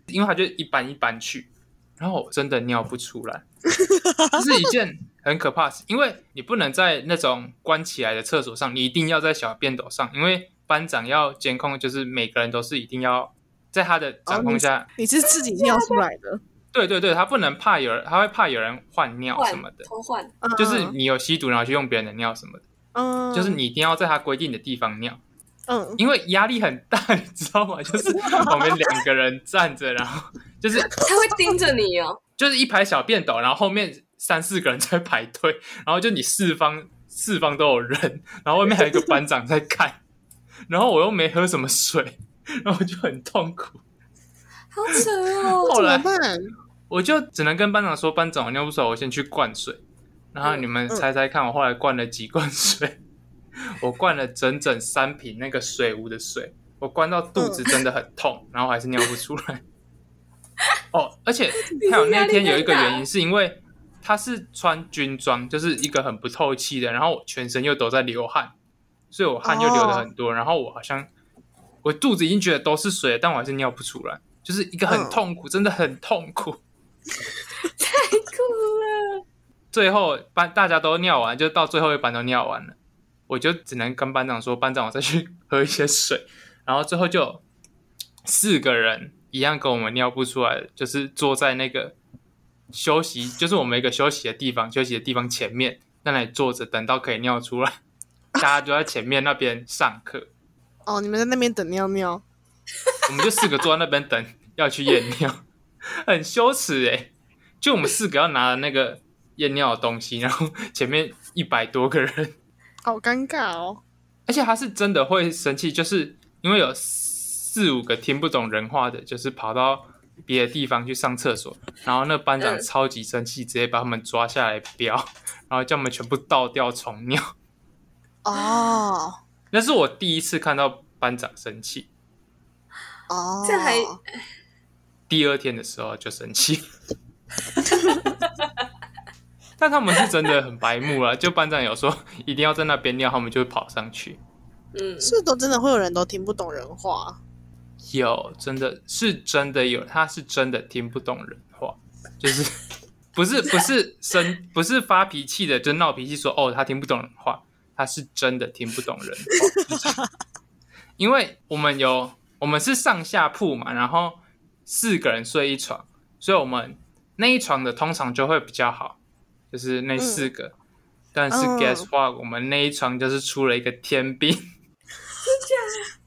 [SPEAKER 1] 因为他就一般一般去，然后我真的尿不出来，[laughs] 这是一件很可怕的事，因为你不能在那种关起来的厕所上，你一定要在小便斗上，因为班长要监控，就是每个人都是一定要在他的掌控下。
[SPEAKER 2] 你是自己尿出来的？
[SPEAKER 1] 对对对，他不能怕有人，他会怕有人换尿什么的，
[SPEAKER 3] 偷换，
[SPEAKER 2] 嗯
[SPEAKER 1] 就是你有吸毒然后去用别人的尿什么的，
[SPEAKER 2] 嗯，
[SPEAKER 1] 就是你一定要在他规定的地方尿。
[SPEAKER 2] 嗯
[SPEAKER 1] 因为压力很大，[laughs] 你知道吗？就是我们两个人站着，然后就是
[SPEAKER 3] 他会盯着你哦。
[SPEAKER 1] 就是一排小便斗，然后后面三四个人在排队，然后就你四方四方都有人，然后外面还有一个班长在看，然后我又没喝什么水，然后我就很痛苦，
[SPEAKER 3] 好扯哦！
[SPEAKER 1] 后来？我就只能跟班长说：“班长，我尿不出来，我先去灌水。”然后你们猜猜看，我后来灌了几罐水？[laughs] 我灌了整整三瓶那个水壶的水，我灌到肚子真的很痛，然后还是尿不出来。[laughs] 哦，而且还有那天有一个原因，是因为他是穿军装，就是一个很不透气的，然后我全身又都在流汗，所以我汗又流的很多，然后我好像我肚子已经觉得都是水了，但我还是尿不出来，就是一个很
[SPEAKER 2] 嗯
[SPEAKER 1] 痛苦，真的很痛苦。
[SPEAKER 3] 太酷了，
[SPEAKER 1] 最后班大家都尿完，就到最后一班都尿完了，我就只能跟班长说：“班长，我再去喝一些水。”然后最后就四个人一样跟我们尿不出来的，就是坐在那个休息，就是我们一个休息的地方，休息的地方前面，在那里坐着，等到可以尿出来，[laughs] 大家就在前面那边上课，
[SPEAKER 2] 哦，你们在那边等尿尿？
[SPEAKER 1] 我们就四个坐在那边等要去验尿，[laughs] 很羞耻诶、就我们四个要拿那个验尿的东西，然后前面一百多个人。
[SPEAKER 2] 好尴尬哦。
[SPEAKER 1] 而且他是真的会生气，就是因为有四五个听不懂人话的，就是跑到别的地方去上厕所，[laughs] 然后那班长
[SPEAKER 3] 嗯
[SPEAKER 1] 超级生气，直接把他们抓下来标，[laughs] 然后叫我们全部倒掉重尿。[laughs]
[SPEAKER 2] 哦
[SPEAKER 1] 那是我第一次看到班长生气，
[SPEAKER 2] 哦，
[SPEAKER 3] 这还
[SPEAKER 1] 第二天的时候就生气。但他们是真的很白目了，就班长有说一定要在那边尿，他们就会跑上去。
[SPEAKER 3] 嗯，
[SPEAKER 2] 是都真的会有人都听不懂人话。
[SPEAKER 1] 有，真的是真的有，他是真的听不懂人话，就是不是不是生不是发脾气的，就闹脾气说哦他听不懂人话，他是真的听不懂人话，[laughs] 因为我们有我们是上下铺嘛，然后四个人睡一床，所以我们那一床的通常就会比较好，就是那四个。但是
[SPEAKER 2] 嗯。
[SPEAKER 1] guess what，、我们那一床就是出了一个天兵，[laughs]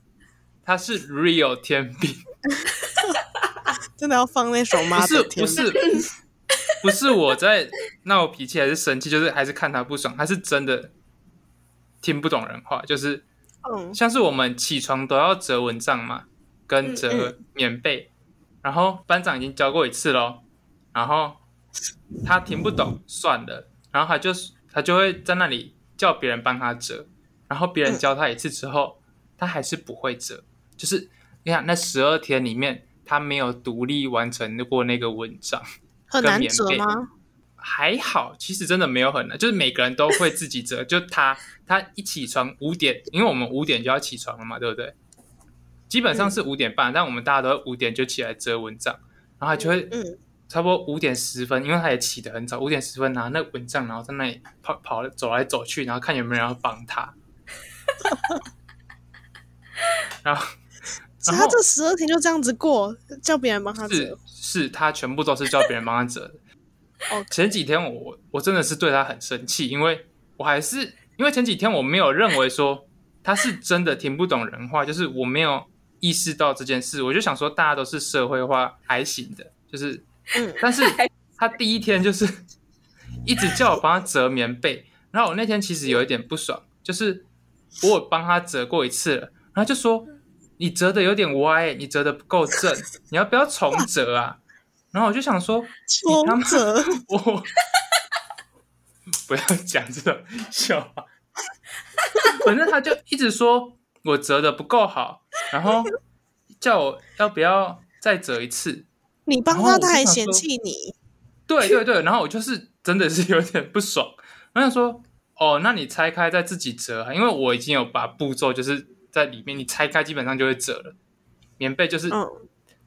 [SPEAKER 1] 他是 real 天兵，[laughs]
[SPEAKER 2] 真的要放那首吗
[SPEAKER 1] 不是不 [laughs] 是不是我在闹脾气还是生气，就是还是看他不爽，他是真的听不懂人话，就是
[SPEAKER 2] 嗯
[SPEAKER 1] 像是我们起床都要折蚊帐嘛，跟
[SPEAKER 3] 嗯
[SPEAKER 1] 折棉被，然后班长已经教过一次咯，然后他听不懂，算了，然后他就他就会在那里叫别人帮他折，然后别人教他一次之后，他还是不会折，就是你看那十二天里面，他没有独立完成过那个蚊帐。[laughs]
[SPEAKER 2] 很难折吗？
[SPEAKER 1] 还好，其实真的没有很难，就是每个人都会自己折。[laughs] 就他，他一起床五点，因为我们五点就要起床了嘛，对不对？基本上是五点半，但我们大家都五点就起来折蚊帐，然后他就会
[SPEAKER 2] 嗯，
[SPEAKER 1] 差不多五点十分，因为他也起得很早，五点十分拿那蚊帐，然后在那里跑跑走来走去，然后看有没有人要帮他。[laughs] 然后，
[SPEAKER 2] 所以他这十二天就这样子过，叫别人帮他折。
[SPEAKER 1] 是，他全部都是叫别人帮他折的。
[SPEAKER 2] 哦，[laughs]
[SPEAKER 1] 前几天我我真的是对他很生气，因为我还是因为前几天我没有认为说他是真的听不懂人话，就是我没有意识到这件事，我就想说大家都是社会化还行的，就是，
[SPEAKER 2] 嗯
[SPEAKER 1] 但是 [laughs] 他第一天就是一直叫我帮他折棉被，然后我那天其实有一点不爽，就是我有帮他折过一次了，然后就说你折的有点歪，你折的不够正，你要不要重折啊？[laughs] 然后我就想说，
[SPEAKER 2] 重折，[laughs]
[SPEAKER 1] 我不要讲这种笑话。反正他就一直说我折的不够好，然后叫我要不要再折一次。
[SPEAKER 2] 你帮他，他还嫌弃你。
[SPEAKER 1] 对对对，然后我就是真的是有点不爽，我想说，哦，那你拆开再自己折啊，因为我已经有把步骤就是在里面，你拆开基本上就会折了。棉被就是
[SPEAKER 2] 嗯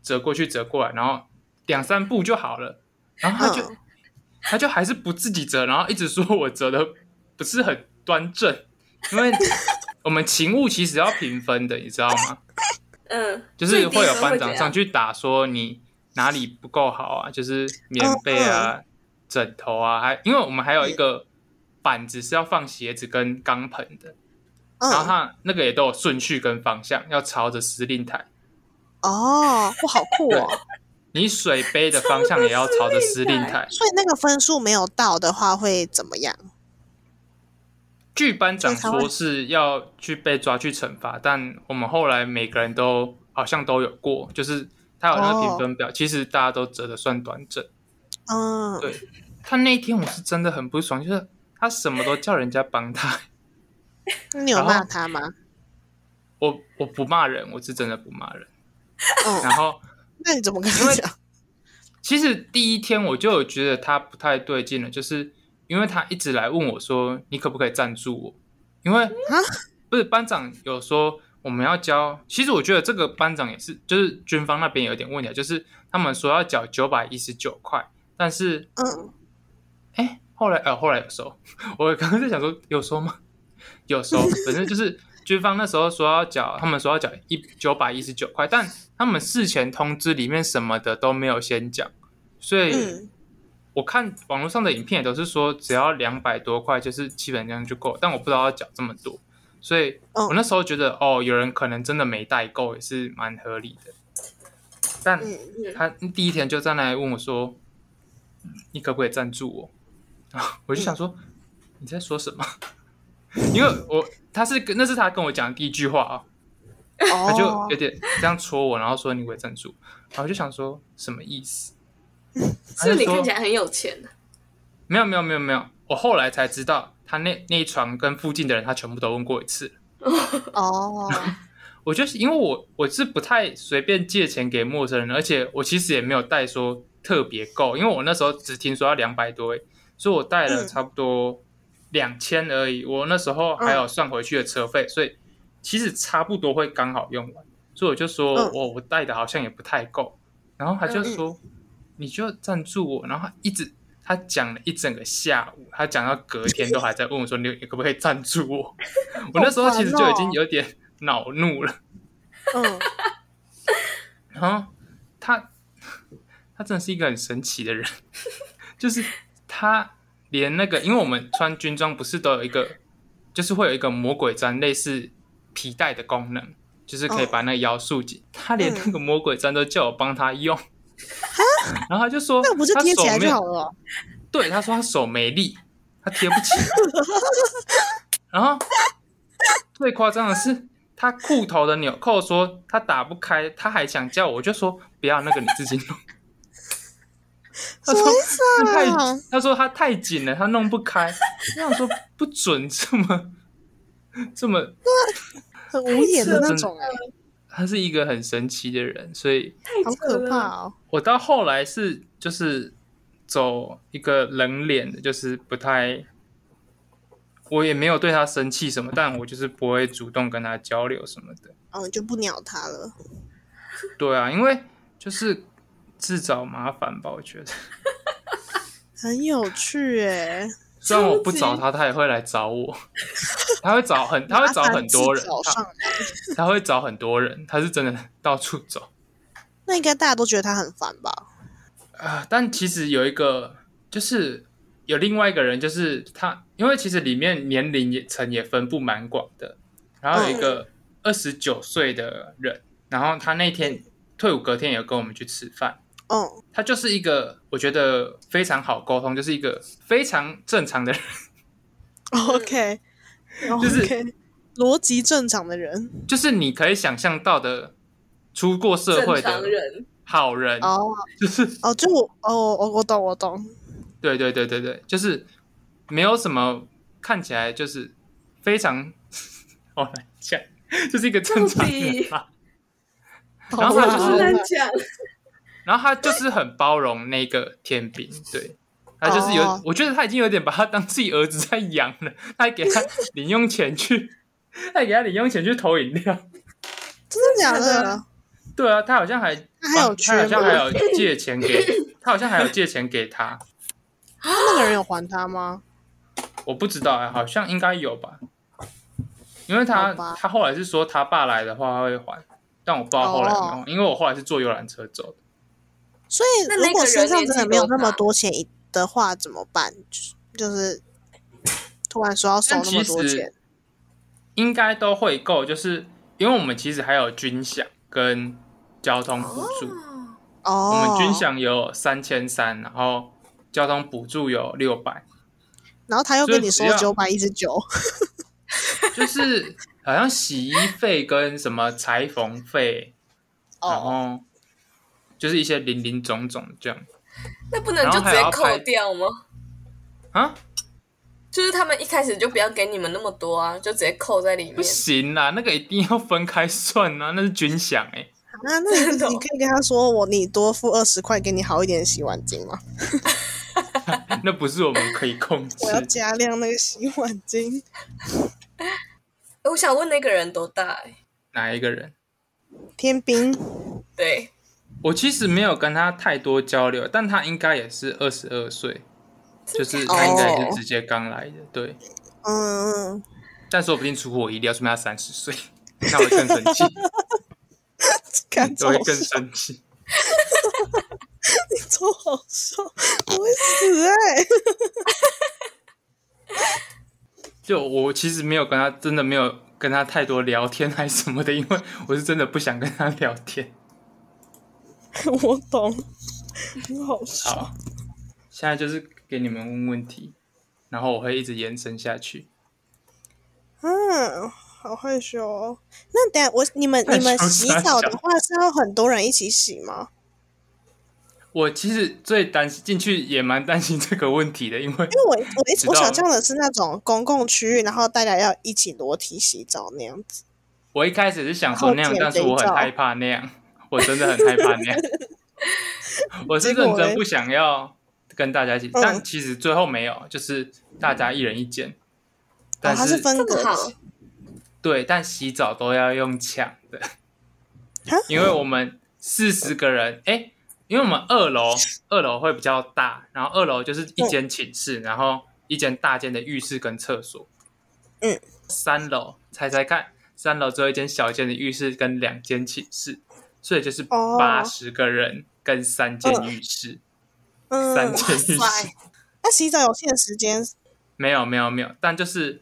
[SPEAKER 1] 折过去折过来，然后两三步就好了，然后他就、
[SPEAKER 2] 嗯
[SPEAKER 1] 他就还是不自己折，然后一直说我折的不是很端正，因为 [laughs] 我们勤务其实要评分的，你知道吗？
[SPEAKER 3] 嗯，
[SPEAKER 1] 就是会有班长上去打说你哪里不够好啊，就是棉被啊、枕头啊，还因为我们还有一个板子是要放鞋子跟钢盆的，然后
[SPEAKER 2] 嗯，
[SPEAKER 1] 它那个也都有顺序跟方向，要朝着司令台。
[SPEAKER 2] 哦，哇，好酷哦！
[SPEAKER 1] 你水杯的方向也要朝着司令台。[laughs]
[SPEAKER 2] 所以那个分数没有到的话会怎么样？
[SPEAKER 1] 据班长说是要去被抓去惩罚，但我们后来每个人都好像都有过，就是他有那个评分表，其实大家都折的算端正。
[SPEAKER 2] 嗯，
[SPEAKER 1] 对他那一天我是真的很不爽，就是他什么都叫人家帮他，[laughs]
[SPEAKER 2] 你有骂他吗？
[SPEAKER 1] 我我不骂人，我是真的不骂人。
[SPEAKER 2] 嗯，[laughs]
[SPEAKER 1] 然后 [laughs]
[SPEAKER 2] 那你怎么跟他讲？
[SPEAKER 1] 其实第一天我就有觉得他不太对劲了，就是因为他一直来问我说你可不可以赞助我，因为不是班长有说我们要交，其实我觉得这个班长也是，就是军方那边有点问题啊，就是他们说要缴九百一十九块，但是
[SPEAKER 2] 嗯，
[SPEAKER 1] 哎，后来呃后来有收，我刚刚在想说有收吗？有收，反正就是军方那时候说要缴，他们说要缴一九百一十九块，但他们事前通知里面什么的都没有先讲，所以
[SPEAKER 2] 嗯
[SPEAKER 1] 我看网络上的影片也都是说只要两百多块就是基本上就够，但我不知道要缴这么多，所以
[SPEAKER 2] 哦
[SPEAKER 1] 我那时候觉得哦，有人可能真的没带够也是蛮合理的，但他第一天就站来问我说：“你可不可以赞助我？”啊 [laughs] 我就想说：“你在说什么？” [laughs] 因为我他是跟那是他跟我讲的第一句话啊，他就
[SPEAKER 2] 哦
[SPEAKER 1] 有，点这样戳我，然后说：“你可不可以赞助？”然后我就想说什么意思？[laughs]
[SPEAKER 3] 是
[SPEAKER 1] 就
[SPEAKER 3] 你看起来很有钱的，
[SPEAKER 1] 没有没有没有没有，我后来才知道，他那那一床跟附近的人，他全部都问过一次。
[SPEAKER 2] 哦，[laughs]
[SPEAKER 1] 我就是因为我我是不太随便借钱给陌生人，而且我其实也没有带说特别够，因为我那时候只听说要两百多所以我带了
[SPEAKER 2] 嗯
[SPEAKER 1] 差不多两千而已。我那时候还有算回去的车费，所以其实差不多会刚好用完。所以我就说
[SPEAKER 2] 嗯
[SPEAKER 1] 我我带的好像也不太够，然后他就说、你就赞助我，然后他一直他讲了一整个下午，他讲到隔天都还在问我说：“你可不可以赞助我？” [laughs] 我那时候其实就已经有点恼怒了。
[SPEAKER 2] 嗯，[laughs]
[SPEAKER 1] 然后他他真的是一个很神奇的人，就是他连那个，因为我们穿军装不是都有一个，就是会有一个魔鬼毡类似皮带的功能，就是可以把那个腰束紧。他连那个魔鬼毡都叫我帮他用，然后他就说
[SPEAKER 2] 那不是
[SPEAKER 1] 他
[SPEAKER 2] 贴起来好了？
[SPEAKER 1] 对，他说他手没力，他贴不起来。[laughs] 然后最夸张的是，他裤头的纽扣说他打不开，他还想叫我，我就说不要那个你自己弄。[laughs] 他说太
[SPEAKER 2] 啊？，
[SPEAKER 1] 他说他太紧了，他弄不开。[laughs] 我想说不准这么这么，
[SPEAKER 2] 很无言的那种哎、
[SPEAKER 1] 他是一个很神奇的人，所以
[SPEAKER 2] 好可怕哦！
[SPEAKER 1] 我到后来是就是走一个冷脸的，就是不太，我也没有对他生气什么，但我就是不会主动跟他交流什么的。
[SPEAKER 2] 哦，就不鸟他了。
[SPEAKER 1] 对啊，因为就是自找麻烦吧，我觉得。[laughs]
[SPEAKER 2] 很有趣哎，
[SPEAKER 1] 虽然我不找他，他也会来找我。[laughs] 他会找很，他会找很多人他他会找很多人，他是真的到处走。
[SPEAKER 2] 那应该大家都觉得他很烦吧？
[SPEAKER 1] 啊、但其实有一个，就是有另外一个人，就是他，因为其实里面年龄也层也分布蛮广的。然后有一个二十九岁的人，然后他那天退伍隔天有跟我们去吃饭，
[SPEAKER 2] 嗯，
[SPEAKER 1] 他就是一个我觉得非常好沟通，就是一个非常正常的人
[SPEAKER 2] ，OK，
[SPEAKER 1] 就是
[SPEAKER 2] 逻辑正常的人。
[SPEAKER 1] 就是你可以想象到的出过社会的
[SPEAKER 3] 人，
[SPEAKER 1] 好人，
[SPEAKER 2] 哦。
[SPEAKER 1] 就是
[SPEAKER 2] 哦，就我哦我我懂我懂，
[SPEAKER 1] 对对对对对，就是没有什么看起来就是非常 [laughs] 好难讲，就是一个正常人吧。然后他就是
[SPEAKER 2] 啦
[SPEAKER 3] 难讲。
[SPEAKER 1] 然后他就是很包容那个天兵，对他就是有，
[SPEAKER 2] 哦
[SPEAKER 1] 我觉得他已经有点把他当自己儿子在养了，他还给他零用钱去，[laughs] 他还给他零用钱去投饮料。[laughs]
[SPEAKER 2] 真的假
[SPEAKER 3] 的
[SPEAKER 2] 的？
[SPEAKER 1] 对啊，他好像还
[SPEAKER 2] 他还有
[SPEAKER 1] 他好像还有借钱给他，好像还有借钱给他，
[SPEAKER 2] 那个人有还他吗？[laughs]
[SPEAKER 1] 我不知道哎、好像应该有吧，因为他他后来是说他爸来的话他会还，但我不知道后来有没有
[SPEAKER 2] 哦
[SPEAKER 1] 还，因为我后来是坐游览车走的。
[SPEAKER 2] 所以如果身上真的没有那么
[SPEAKER 3] 多
[SPEAKER 2] 钱的话，怎么办？就是就是突然说要收那么多钱，
[SPEAKER 1] 应该都会够，就是因为我们其实还有军饷跟交通补助，
[SPEAKER 2] 哦，
[SPEAKER 1] 我们军饷有三千三，然后交通补助有六百，
[SPEAKER 2] 然后他又跟你
[SPEAKER 1] 所以只要
[SPEAKER 2] 说九百一十九，[laughs]
[SPEAKER 1] 就是好像洗衣费跟什么裁缝费，然
[SPEAKER 2] 哦，
[SPEAKER 1] 后就是一些零零总总这样
[SPEAKER 3] 那不能就直接扣掉吗？
[SPEAKER 1] 啊，
[SPEAKER 3] 就是他们一开始就不要给你们那么多啊，就直接扣在里面不。
[SPEAKER 1] 行啦，那个一定要分开算啊，那是军饷哎、
[SPEAKER 2] 啊，那你 [laughs] 可以跟他说我你多付二十块给你好一点的洗碗巾吗？[laughs]
[SPEAKER 1] 那不是我们可以控制 [laughs]
[SPEAKER 2] 我。要加量那个洗碗巾。
[SPEAKER 3] 我想问那个人多大、欸？
[SPEAKER 1] 哪一个人？
[SPEAKER 2] 天兵
[SPEAKER 3] 对，
[SPEAKER 1] 我其实没有跟他太多交流，但他应该也是二十二岁，就是他应该也是直接刚来的，对。
[SPEAKER 2] 嗯，
[SPEAKER 1] 但说不定出乎我意料，说明他三十岁，那我会更生气，
[SPEAKER 2] 看超
[SPEAKER 1] 我会更生气。
[SPEAKER 2] 你超好笑，我会死哎、[laughs]
[SPEAKER 1] 就我其实没有跟他，真的没有跟他太多聊天还是什么的，因为我是真的不想跟他聊天。[laughs]
[SPEAKER 2] 我懂，很好笑。
[SPEAKER 1] 好，现在就是给你们问问题，然后我会一直延伸下去。
[SPEAKER 2] 嗯，好害羞哦。那等下我你们你们洗澡的话是要很多人一起洗吗？
[SPEAKER 1] 我其实最担心进去也蛮担心这个问题的，因为
[SPEAKER 2] 因为我我一直我想象的是那种公共区域，然后大家要一起裸体洗澡那样子。
[SPEAKER 1] 我一开始是想说那样，但是我很害怕那样，我真的很害怕那样。[laughs] 我是认真不想要跟大家一起，
[SPEAKER 2] 嗯
[SPEAKER 1] 但其实最后没有，就是大家一人一间。
[SPEAKER 2] 哦，
[SPEAKER 1] 但
[SPEAKER 2] 它是分隔
[SPEAKER 1] 对，但洗澡都要用抢的
[SPEAKER 2] 哈，[laughs]
[SPEAKER 1] 因为我们四十个人，哎、因为我们二楼二楼会比较大，然后二楼就是一间寝室，然后一间大间的浴室跟厕所。
[SPEAKER 2] 嗯，
[SPEAKER 1] 三楼猜猜看，三楼只有一间小间的浴室跟两间寝室，所以就是
[SPEAKER 2] 哦
[SPEAKER 1] 八十个人跟三间浴室，三
[SPEAKER 2] 嗯，
[SPEAKER 1] 间浴室。
[SPEAKER 2] 那洗澡有限时间
[SPEAKER 1] 没有没有没有，但就是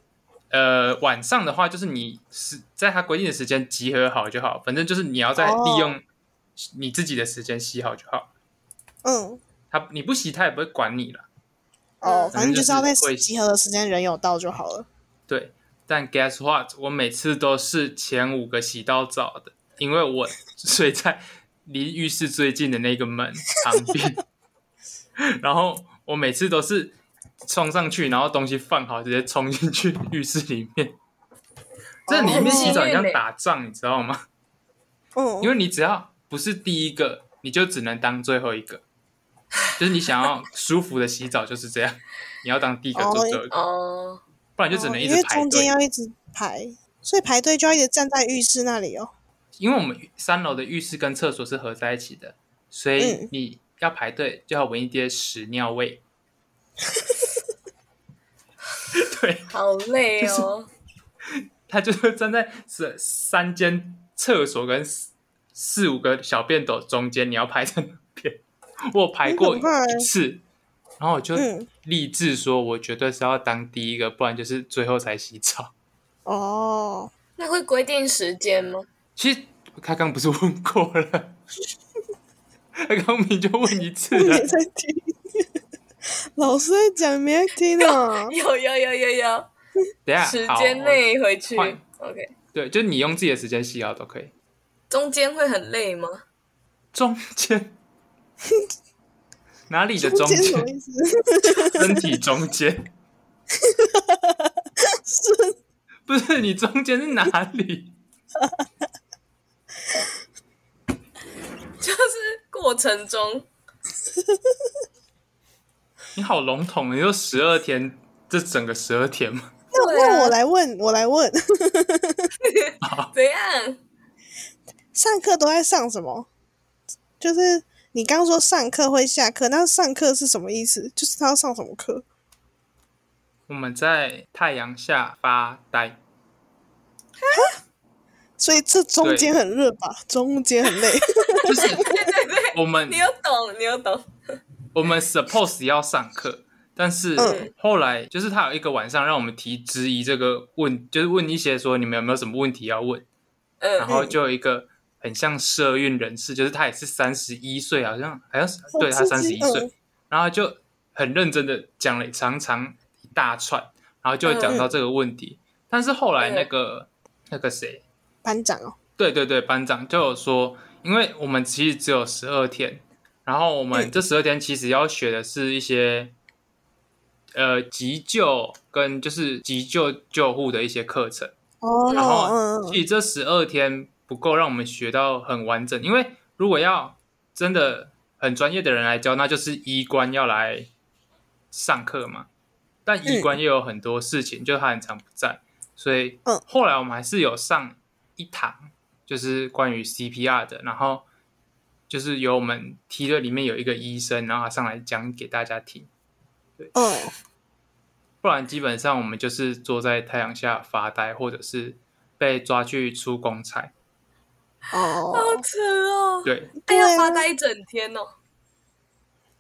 [SPEAKER 1] 呃晚上的话，就是你是在他规定的时间集合好就好，反正就是你要在
[SPEAKER 2] 哦
[SPEAKER 1] 利用你自己的时间洗好就好。
[SPEAKER 2] 嗯，
[SPEAKER 1] 他你不洗，他也不会管你了。
[SPEAKER 2] 哦，
[SPEAKER 3] 嗯
[SPEAKER 2] 反正就是要在集合的时间人有到就好了。
[SPEAKER 1] 对，但 guess what？我每次都是前五个洗到澡的，因为我 [laughs] 睡在离浴室最近的那个门旁边，[laughs] 然后我每次都是冲上去，然后东西放好，直接冲进去浴室里面。这里面洗澡很像打仗，你知道吗？
[SPEAKER 2] 嗯，
[SPEAKER 1] 因为你只要不是第一个，你就只能当最后一个。就是你想要舒服的洗澡就是这样，你要当第一个做一个，
[SPEAKER 3] 哦，
[SPEAKER 1] 不然就只能一直排队。
[SPEAKER 2] 中间要一直排，所以排队就要一直站在浴室那里哦。
[SPEAKER 1] 因为我们三楼的浴室跟厕所是合在一起的，所以
[SPEAKER 2] 嗯
[SPEAKER 1] 你要排队就要闻一些屎尿味。[laughs] 对，
[SPEAKER 3] 好累哦。[laughs]
[SPEAKER 1] 他就是站在这三间厕所跟四四五个小便斗中间，你要排在那边。我有排过一次，然后我就
[SPEAKER 2] 嗯
[SPEAKER 1] 立志说，我绝对是要当第一个，不然就是最后才洗澡。
[SPEAKER 2] 哦，
[SPEAKER 3] 那会规定时间吗？
[SPEAKER 1] 其实他刚不是问过了，[laughs] 他刚明明就问一次了
[SPEAKER 2] 没。在听，老师在讲没在听啊。
[SPEAKER 3] 有有有有有，
[SPEAKER 1] 等下
[SPEAKER 3] 时
[SPEAKER 1] 好
[SPEAKER 3] 间内回去。OK，
[SPEAKER 1] 对，就你用自己的时间洗好都可以。
[SPEAKER 3] 中间会很累吗？
[SPEAKER 1] 中间 [laughs] 哪里的中
[SPEAKER 2] 间？
[SPEAKER 1] 身体中间 [laughs]
[SPEAKER 2] 是
[SPEAKER 1] 不是你中间是哪里？[laughs]
[SPEAKER 3] 就是过程中，
[SPEAKER 1] 你好笼统，你说十二天，这整个十二天吗？
[SPEAKER 2] 那那我来问，我来问，[laughs]
[SPEAKER 3] 怎样？
[SPEAKER 2] 上课都在上什么？就是你刚刚说上课会下课，那上课是什么意思？就是他要上什么课？
[SPEAKER 1] 我们在太阳下发呆，
[SPEAKER 2] 所以这中间很热吧？中间很累。
[SPEAKER 1] 就是 [laughs] 对对对。我们
[SPEAKER 3] 你有懂，你有懂。
[SPEAKER 1] 我们 suppose 要上课，但是
[SPEAKER 2] 嗯。
[SPEAKER 1] 后来就是他有一个晚上让我们提质疑这个问，就是问一些说你们有没有什么问题要问，然
[SPEAKER 3] 嗯，
[SPEAKER 1] 后就有一个很像社运人士，就是他也是三十一岁，好像好像是对他三十一岁
[SPEAKER 2] 嗯，
[SPEAKER 1] 然后就很认真的讲了长长一大串，然后就讲到这个问题，但是后来那个那个谁，
[SPEAKER 2] 班长哦，
[SPEAKER 1] 对对对，班长就有说，因为我们其实只有十二天，然后我们
[SPEAKER 2] 嗯
[SPEAKER 1] 这十二天其实要学的是一些呃急救跟就是急救救护的一些课程。
[SPEAKER 2] 哦，
[SPEAKER 1] 然后其实这十二天不够让我们学到很完整，因为如果要真的很专业的人来教，那就是医官要来上课嘛。但医官又有很多事情，就他很常不在，所以
[SPEAKER 2] 嗯。
[SPEAKER 1] 后来我们还是有上一堂，就是关于 CPR 的，然后就是有我们梯队里面有一个医生，然后他上来讲给大家听。
[SPEAKER 2] 嗯，
[SPEAKER 1] 不然基本上我们就是坐在太阳下发呆，或者是被抓去出公差。
[SPEAKER 2] 哦，
[SPEAKER 3] 好扯哦。
[SPEAKER 1] 对
[SPEAKER 3] 哎，要
[SPEAKER 2] 对啊
[SPEAKER 3] 发呆一整天哦。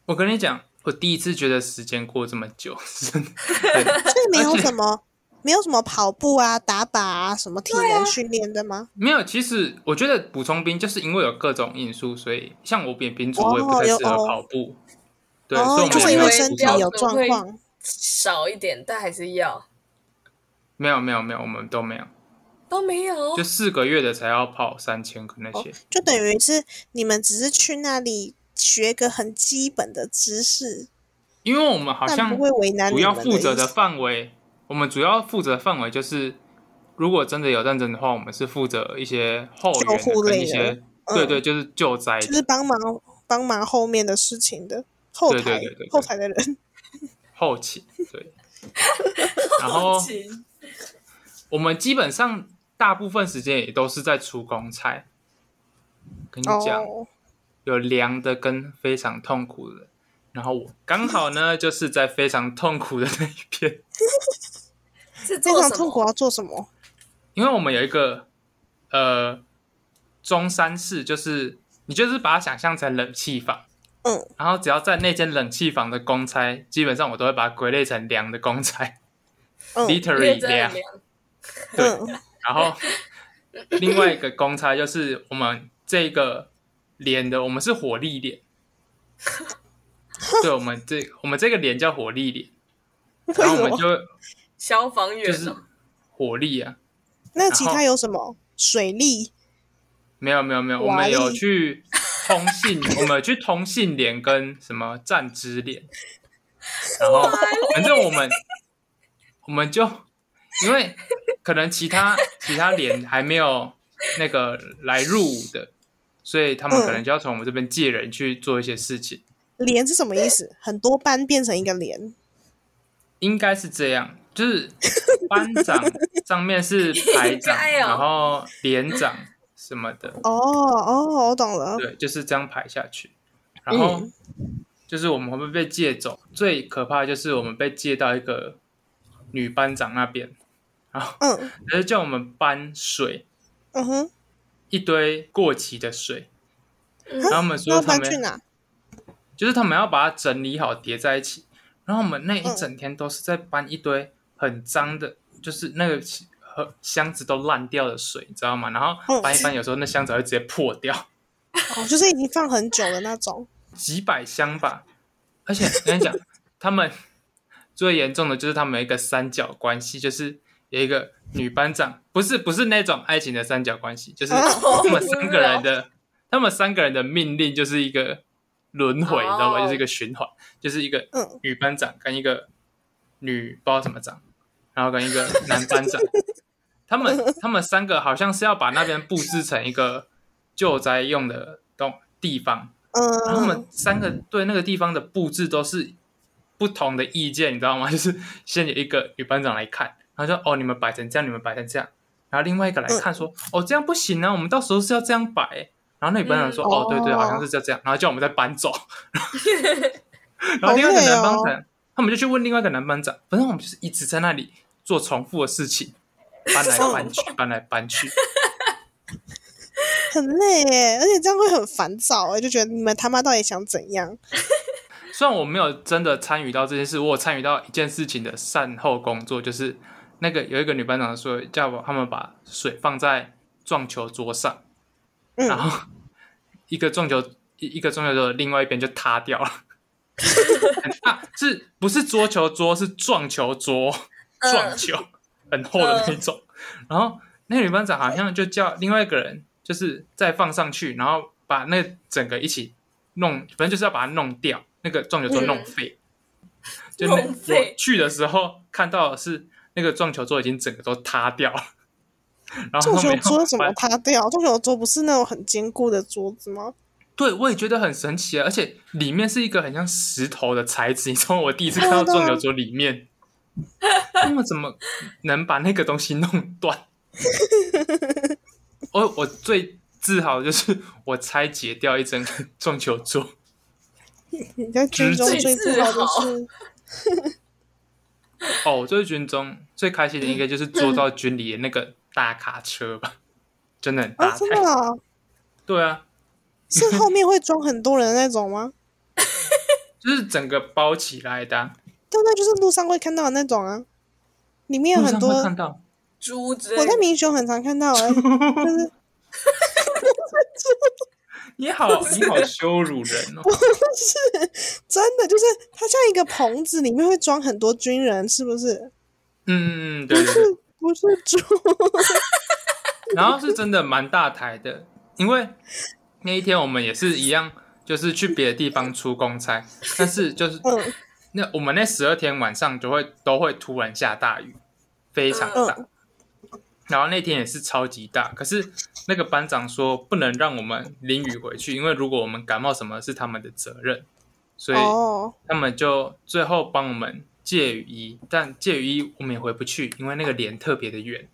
[SPEAKER 1] 我跟你讲，我第一次觉得时间过这么久，真的很
[SPEAKER 2] 所以没有什么没有什么跑步啊、打靶啊、什么体能训练的吗？
[SPEAKER 1] 没有。其实我觉得补充兵就是因为有各种因素，所以像我扁兵我也不太适合跑步。对，
[SPEAKER 2] 就是因为身体有状况。
[SPEAKER 3] 少一点，但还是要
[SPEAKER 1] 没有没有没有，我们都没有，
[SPEAKER 3] 都没有
[SPEAKER 1] 就。四个月的才要跑三千个那些。
[SPEAKER 2] 就等于是你们只是去那里学个很基本的知识，
[SPEAKER 1] 因为我们好像
[SPEAKER 2] 不会为难
[SPEAKER 1] 主要
[SPEAKER 2] 你们
[SPEAKER 1] 负责的范围，我们主要负责的范围就是，如果真的有战争的话，我们是负责一些后援跟一些，
[SPEAKER 2] 嗯
[SPEAKER 1] 对对，就是救灾的
[SPEAKER 2] 就是帮忙帮忙后面的事情的后
[SPEAKER 1] 对对
[SPEAKER 2] 台
[SPEAKER 1] 对对对
[SPEAKER 2] 后台的人。[laughs]
[SPEAKER 1] 后勤，对。[laughs] 然后
[SPEAKER 3] 情
[SPEAKER 1] 我们基本上大部分时间也都是在出公差。跟你讲，
[SPEAKER 2] 哦，
[SPEAKER 1] 有凉的跟非常痛苦的，然后我刚好呢就是在非常痛苦的那一边，[laughs]
[SPEAKER 3] 是
[SPEAKER 2] 非常痛苦，要做什么？
[SPEAKER 1] 因为我们有一个呃中山市，就是你就是把它想象成冷气房，
[SPEAKER 2] 嗯，
[SPEAKER 1] 然后只要在那间冷气房的公差，基本上我都会把它归类成凉的公差
[SPEAKER 2] 嗯
[SPEAKER 1] ，literally 凉。对，
[SPEAKER 2] 嗯
[SPEAKER 1] 然后另外一个公差就是我们这个连的，我们是火力连。[laughs] 对，我们这我们这个连叫火力连，
[SPEAKER 2] 为
[SPEAKER 1] 然后我？们就
[SPEAKER 3] 消防
[SPEAKER 1] 就是火力啊，
[SPEAKER 2] 那其他有什么？水利？
[SPEAKER 1] 没有没有没有，我们有去通信，我们有去通信连跟什么战支连，[laughs] 然后反正我们我们就因为可能其他其他连还没有那个来入伍的，所以他们可能就要从我们这边借人去做一些事情，
[SPEAKER 2] 连是什么意思？很多班变成一个连。
[SPEAKER 1] 应该是这样，就是班长上面是 [laughs] 排长，
[SPEAKER 3] 哦。
[SPEAKER 1] 然后连长什么的，
[SPEAKER 2] 哦哦，我懂了。
[SPEAKER 1] 对，就是这样排下去。然后
[SPEAKER 2] 嗯。
[SPEAKER 1] 就是我们会不会被借走？最可怕就是我们被借到一个女班长那边，然后
[SPEAKER 2] 嗯。
[SPEAKER 1] 他就叫我们搬水，
[SPEAKER 2] 嗯哼，
[SPEAKER 1] 一堆过期的水，
[SPEAKER 3] 嗯。
[SPEAKER 1] 然后我们说他们
[SPEAKER 2] 搬去哪？
[SPEAKER 1] 就是他们要把它整理好叠在一起，然后我们那一
[SPEAKER 2] 嗯。
[SPEAKER 1] 整天都是在搬一堆很脏的，就是那个和箱子都烂掉的水，你知道吗？然后
[SPEAKER 2] 嗯
[SPEAKER 1] 搬一搬，有时候那箱子会直接破掉。[laughs]
[SPEAKER 2] 哦，就是已经放很久的那种。
[SPEAKER 1] 几百箱吧。而且我跟你讲，他们最严重的就是他们有一个三角关系，就是有一个女班长，不是不是那种爱情的三角关系，就是
[SPEAKER 2] 哦
[SPEAKER 1] 他们三个人的，他们三个人的命令就是一个轮回，你知道吗？
[SPEAKER 3] 哦
[SPEAKER 1] 就是一个循环，就是一个
[SPEAKER 2] 嗯
[SPEAKER 1] 女班长跟一个女不知道怎么长，然后跟一个男班长，[laughs] 他们他们三个好像是要把那边布置成一个救灾用的东地方，然后他们
[SPEAKER 2] 嗯，
[SPEAKER 1] 三个对那个地方的布置都是不同的意见，你知道吗？[laughs] 就是先有一个女班长来看，然后说：“哦，你们摆成这样，你们摆成这样。”然后另外一个来看说：“哦，这样不行啊，我们到时候是要这样摆。”然后那女班长说：“
[SPEAKER 2] 嗯
[SPEAKER 1] 哦，对对，
[SPEAKER 2] 哦
[SPEAKER 1] 好像是要这样。”然后叫我们再搬走。[laughs] 然后另外一个男班长，他们就去问另外一个男班长，反正我们就是一直在那里做重复的事情，搬来搬去，搬来搬去。[laughs]
[SPEAKER 2] 很累耶，而且这样会很烦躁哎，就觉得你们他妈到底想怎样？[laughs]
[SPEAKER 1] 虽然我没有真的参与到这件事，我有参与到一件事情的善后工作，就是那个有一个女班长说叫我他们把水放在撞球桌上，
[SPEAKER 2] 嗯
[SPEAKER 1] 然后一个撞球一一个撞球桌的另外一边就塌掉了。[laughs] 啊，是不是桌球桌？是撞球桌，
[SPEAKER 3] 嗯
[SPEAKER 1] 撞球，很厚的那种。然后那个女班长好像就叫另外一个人，就是再放上去，然后把那整个一起弄，反正就是要把它弄掉，那个撞球桌弄废。[laughs] 就那
[SPEAKER 3] 弄废
[SPEAKER 1] 我去的时候看到的是那个撞球桌已经整个都塌掉了，然后
[SPEAKER 2] 撞球桌怎么塌掉？撞球桌不是那种很坚固的桌子吗？
[SPEAKER 1] 对，我也觉得很神奇啊！而且里面是一个很像石头的材质，你知道我第一次看到撞球桌里面，[laughs] 他们怎么能把那个东西弄断？[laughs] 我我最自豪的就是我拆解掉一整个撞球桌，
[SPEAKER 2] 你在军中最自豪。的是，[laughs]
[SPEAKER 1] 哦，我在军中最开心的应该就是坐到军里的那个大卡车吧，真的很大
[SPEAKER 2] 啊，真的啊，
[SPEAKER 1] 对啊，
[SPEAKER 2] 是后面会装很多人的那种吗？
[SPEAKER 1] 就是整个包起来的啊、
[SPEAKER 2] 对，那就是路上会看到的那种啊，里面有很多。
[SPEAKER 1] 看到。
[SPEAKER 3] 猪之类
[SPEAKER 2] 我在
[SPEAKER 3] 的，
[SPEAKER 2] 民雄很常看到哎、[laughs] 就是 [laughs]
[SPEAKER 1] 你好，你好羞辱人哦！
[SPEAKER 2] 不是真的，就是它像一个棚子，里面会装很多军人，是不是？
[SPEAKER 1] 嗯，嗯，
[SPEAKER 2] 不
[SPEAKER 1] 对对对。
[SPEAKER 2] 是，不是猪。[laughs]
[SPEAKER 1] 然后是真的蛮大台的，因为那一天我们也是一样，就是去别的地方出公差，但是就是
[SPEAKER 2] 嗯
[SPEAKER 1] 那我们那十二天晚上就会都会突然下大雨，非常大。
[SPEAKER 2] 嗯
[SPEAKER 1] 然后那天也是超级大，可是那个班长说不能让我们淋雨回去，因为如果我们感冒什么是他们的责任，所以
[SPEAKER 2] 哦，
[SPEAKER 1] 他们就最后帮我们借雨衣，但借雨衣我们也回不去，因为那个脸特别的远，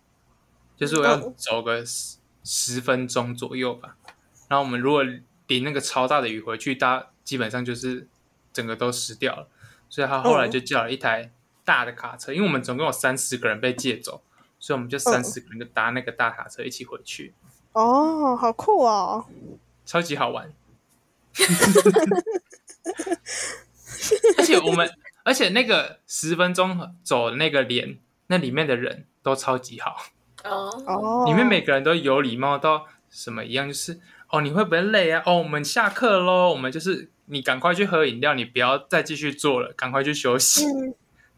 [SPEAKER 1] 就是我要
[SPEAKER 2] 嗯
[SPEAKER 1] 走个十十分钟左右吧。然后我们如果淋那个超大的雨回去，大家基本上就是整个都湿掉了。所以他后来就叫了一台大的卡车，因为我们总共有三十个人被借走，所以我们就三十个人就搭那个大卡车一起回去，
[SPEAKER 2] 哦，好酷哦！
[SPEAKER 1] 超级好玩。[laughs] 而且我们，而且那个十分钟走的那个连，那里面的人都超级好，
[SPEAKER 3] 哦，
[SPEAKER 2] 哦，
[SPEAKER 1] 里面每个人都有礼貌到什么一样，就是哦，你会不会累啊？哦，我们下课喽，我们就是你赶快去喝饮料，你不要再继续做了，赶快去休息。[laughs]
[SPEAKER 2] 嗯，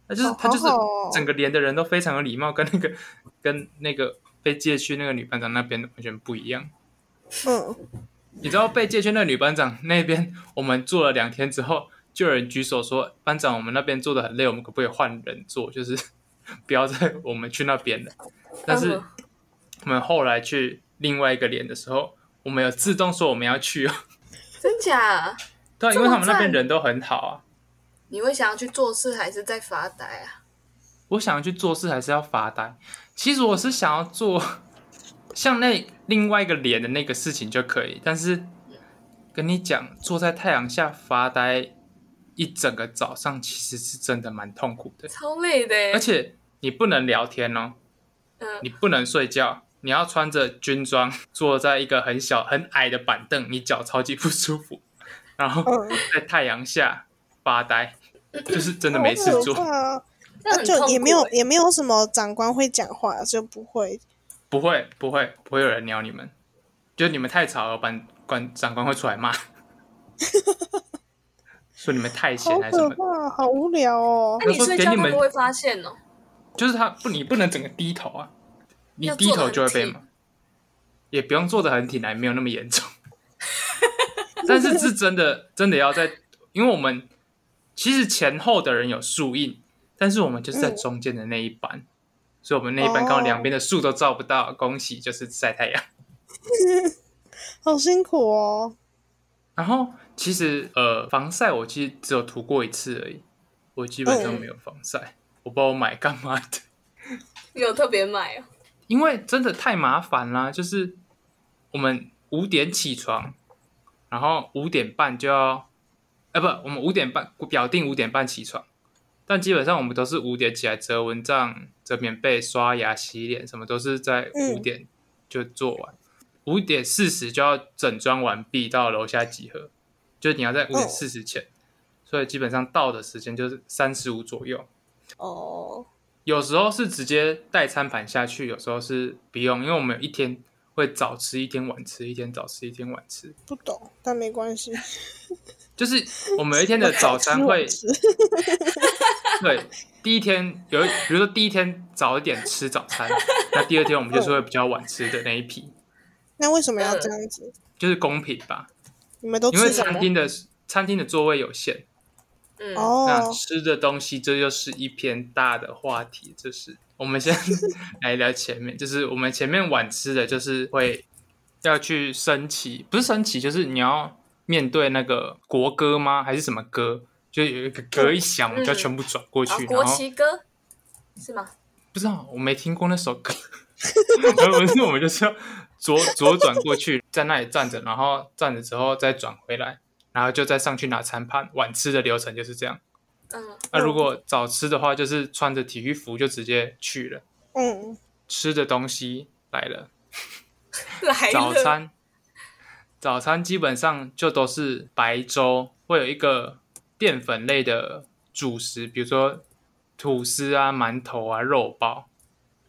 [SPEAKER 1] 他就是
[SPEAKER 2] 好
[SPEAKER 1] 他就是整个连的人都非常有礼貌，跟那个跟那个被借去那个女班长那边完全不一样。
[SPEAKER 2] 嗯，
[SPEAKER 1] 你知道被借去那个女班长那边，我们坐了两天之后，就有人举手说：“班长，我们那边坐的很累，我们可不可以换人坐？就是 [laughs] 不要再我们去那边了。”但是
[SPEAKER 3] 嗯
[SPEAKER 1] 我们后来去另外一个连的时候，我们有自动说我们要去哦。[laughs]
[SPEAKER 3] 真假？
[SPEAKER 1] 对啊，因为他们那边人都很好啊。
[SPEAKER 3] 你会想要去做事，还是在发呆啊？
[SPEAKER 1] 我想要去做事还是要发呆？其实我是想要做 [laughs] 像那另外一个脸的那个事情就可以，但是跟你讲，坐在太阳下发呆一整个早上，其实是真的蛮痛苦的，
[SPEAKER 3] 超累的欸，
[SPEAKER 1] 而且你不能聊天哦，
[SPEAKER 3] 嗯，
[SPEAKER 1] 你不能睡觉，你要穿着军装坐在一个很小很矮的板凳，你脚超级不舒服，然后
[SPEAKER 2] 嗯 [laughs]
[SPEAKER 1] 在太阳下发呆，就是真的没事做。
[SPEAKER 2] 好可怕哦 [laughs]
[SPEAKER 3] 这很痛苦
[SPEAKER 2] 就也没有
[SPEAKER 3] 欸
[SPEAKER 2] 也没有什么长官会讲话，就不会。
[SPEAKER 1] 不会，不会，不会有人鸟你们，就你们太吵了，班官长官会出来骂，说你们太闲
[SPEAKER 2] 好
[SPEAKER 1] 还是什么的，
[SPEAKER 2] 可怕，好无聊哦。
[SPEAKER 3] 那你睡觉
[SPEAKER 1] 你们
[SPEAKER 3] 他不会发现哦。
[SPEAKER 1] 就是他不，你不能整个低头啊，你低头就会被骂，也不用坐得很挺来，没有那么严重，但是是真的，真的要在，因为我们其实前后的人有树荫，但是我们就是在
[SPEAKER 2] 嗯
[SPEAKER 1] 中间的那一班，所以我们那一班刚好两边的树都照不到，恭喜就是晒太阳。[laughs]
[SPEAKER 2] 好辛苦哦。
[SPEAKER 1] 然后其实呃，防晒我其实只有涂过一次而已，我基本上没有防晒，我不知道我买干嘛的，
[SPEAKER 3] 你有特别买哦？
[SPEAKER 1] 因为真的太麻烦啦。就是我们五点起床，然后五点半就要，呃不，我们五点半表定五点半起床，但基本上我们都是五点起来折蚊帐、折棉被、刷牙、洗脸，什么都是在
[SPEAKER 2] 嗯。
[SPEAKER 1] 五点就做完。五点四十就要整装完毕，到楼下集合，就是你要在五点四十前，所以基本上到的时间就是三十五左右。
[SPEAKER 2] 哦，
[SPEAKER 1] 有时候是直接带餐盘下去，有时候是不用，因为我们有一天会早吃，一天晚吃，一天早吃，一天晚吃。
[SPEAKER 2] 不懂，但没关系。
[SPEAKER 1] 就是我们有一天的早餐会，[laughs]
[SPEAKER 2] 吃
[SPEAKER 1] 对，第一天有，比如说第一天早一点吃早餐，那第二天我们就是会比较晚吃的那一批，
[SPEAKER 2] 那为什么要这样子？
[SPEAKER 1] 就是公平吧？
[SPEAKER 2] 你们都
[SPEAKER 1] 因为？餐厅的餐厅的座位有限，
[SPEAKER 3] 嗯，
[SPEAKER 1] 那
[SPEAKER 2] 哦，
[SPEAKER 1] 吃的东西这就是一篇大的话题。就是我们先 [laughs] 来聊前面，就是我们前面晚吃的，就是会要去升旗，不是升旗，就是你要面对那个国歌吗？还是什么歌？就有一个歌一响，我们就全部转过去，
[SPEAKER 3] 好，国
[SPEAKER 1] 然后
[SPEAKER 3] 旗歌是吗？
[SPEAKER 1] 不知道我没听过那首歌，[laughs] 然后是我们就是要左左转过去，在那里站着，然后站着之后再转回来，然后就再上去拿餐盘。晚吃的流程就是这样。
[SPEAKER 3] 嗯，
[SPEAKER 1] 那如果早吃的话，就是穿着体育服就直接去了。
[SPEAKER 2] 嗯，
[SPEAKER 1] 吃的东西来了，
[SPEAKER 3] 来了
[SPEAKER 1] 早餐，早餐基本上就都是白粥，会有一个淀粉类的主食，比如说吐司啊、馒头啊、肉包，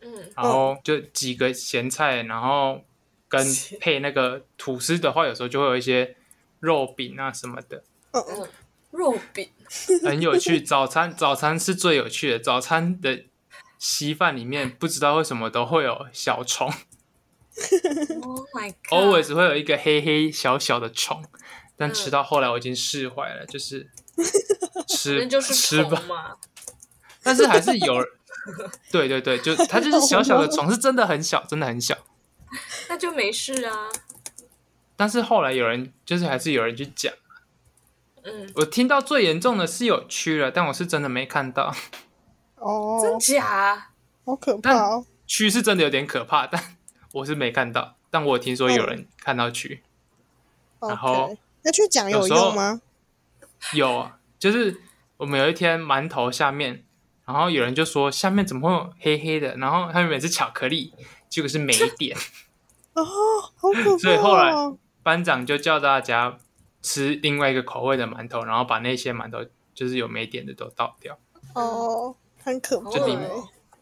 [SPEAKER 3] 嗯，
[SPEAKER 1] 然后就几个咸菜，然后跟配那个吐司的话，有时候就会有一些肉饼啊什么的。
[SPEAKER 2] 嗯嗯，
[SPEAKER 3] 肉饼，
[SPEAKER 1] 很有趣。早餐早餐是最有趣的，早餐的稀饭里面不知道为什么都会有小虫
[SPEAKER 3] Oh my
[SPEAKER 1] god！，always 会有一个黑黑小小的虫。但吃到后来我已经释怀了，就是 [laughs] 吃
[SPEAKER 3] 就是
[SPEAKER 1] 吃吧，但是还是有，对对对，就它就是小小的虫，是真的很小，真的很小。
[SPEAKER 3] 那就没事啊。
[SPEAKER 1] 但是后来有人就是还是有人去讲，
[SPEAKER 3] 嗯，
[SPEAKER 1] 我听到最严重的是有蛆了，但我是真的没看到。
[SPEAKER 2] 哦，
[SPEAKER 3] 真假？
[SPEAKER 2] 好可怕哦。
[SPEAKER 1] 蛆是真的有点可怕，但我是没看到。但我有听说有人看到蛆，然后
[SPEAKER 2] 那去讲有用吗？
[SPEAKER 1] 有啊，就是我们有一天馒头下面，然后有人就说下面怎么会有黑黑的，然后他原本是巧克力，结果是霉点。[laughs]
[SPEAKER 2] 哦，好可怕、哦！
[SPEAKER 1] 所以后来班长就叫大家吃另外一个口味的馒头，然后把那些馒头就是有没点的都倒掉。
[SPEAKER 2] 哦，很可怕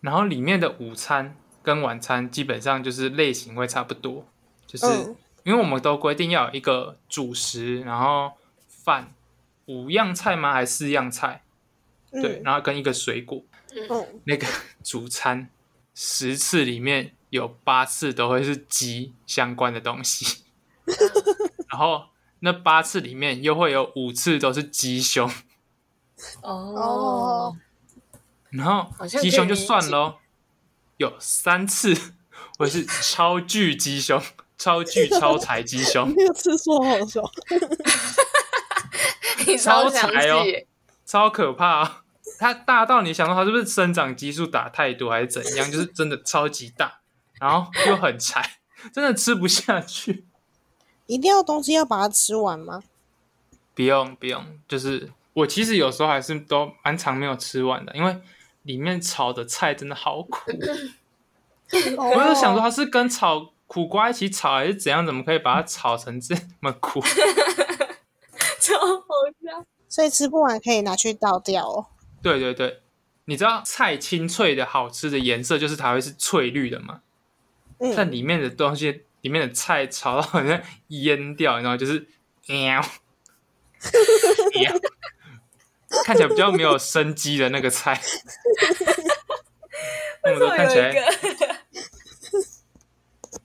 [SPEAKER 1] 然后里面的午餐跟晚餐基本上就是类型会差不多，就是、
[SPEAKER 2] 嗯
[SPEAKER 1] 因为我们都规定要有一个主食，然后饭五样菜吗？还是四样菜？对，
[SPEAKER 2] 嗯
[SPEAKER 1] 然后跟一个水果。
[SPEAKER 2] 嗯，
[SPEAKER 1] 那个主餐十次里面有八次都会是鸡相关的东西，[laughs] 然后那八次里面又会有五次都是鸡胸，[laughs]
[SPEAKER 3] 哦
[SPEAKER 2] 哦，
[SPEAKER 1] 然后鸡胸就算喽，有三次我是超巨鸡胸、超巨超柴鸡胸，[laughs]
[SPEAKER 2] 那个次数好好笑。
[SPEAKER 3] 你超详
[SPEAKER 1] 超柴哦，超可怕、哦。它大到你想说它是不是生长激素打太多还是怎样？就是真的超级大，然后又很柴，真的吃不下去。
[SPEAKER 2] 一定要东西要把它吃完吗？
[SPEAKER 1] 不用不用，就是我其实有时候还是都蛮常没有吃完的，因为里面炒的菜真的好苦。[laughs] 我
[SPEAKER 2] 我
[SPEAKER 1] 就想说，它是跟炒苦瓜一起炒，还是怎样？怎么可以把它炒成这么苦？[laughs]
[SPEAKER 3] 超好笑。
[SPEAKER 2] 所以吃不完可以拿去倒掉哦。
[SPEAKER 1] 对对对，你知道菜清脆的好吃的颜色就是它会是翠绿的嘛？但
[SPEAKER 2] 嗯，
[SPEAKER 1] 里面的东西，里面的菜炒到好像淹掉，然后就是喵。[laughs] 喵，看起来比较没有生机的那个菜，他们都看起来，
[SPEAKER 3] 有一个？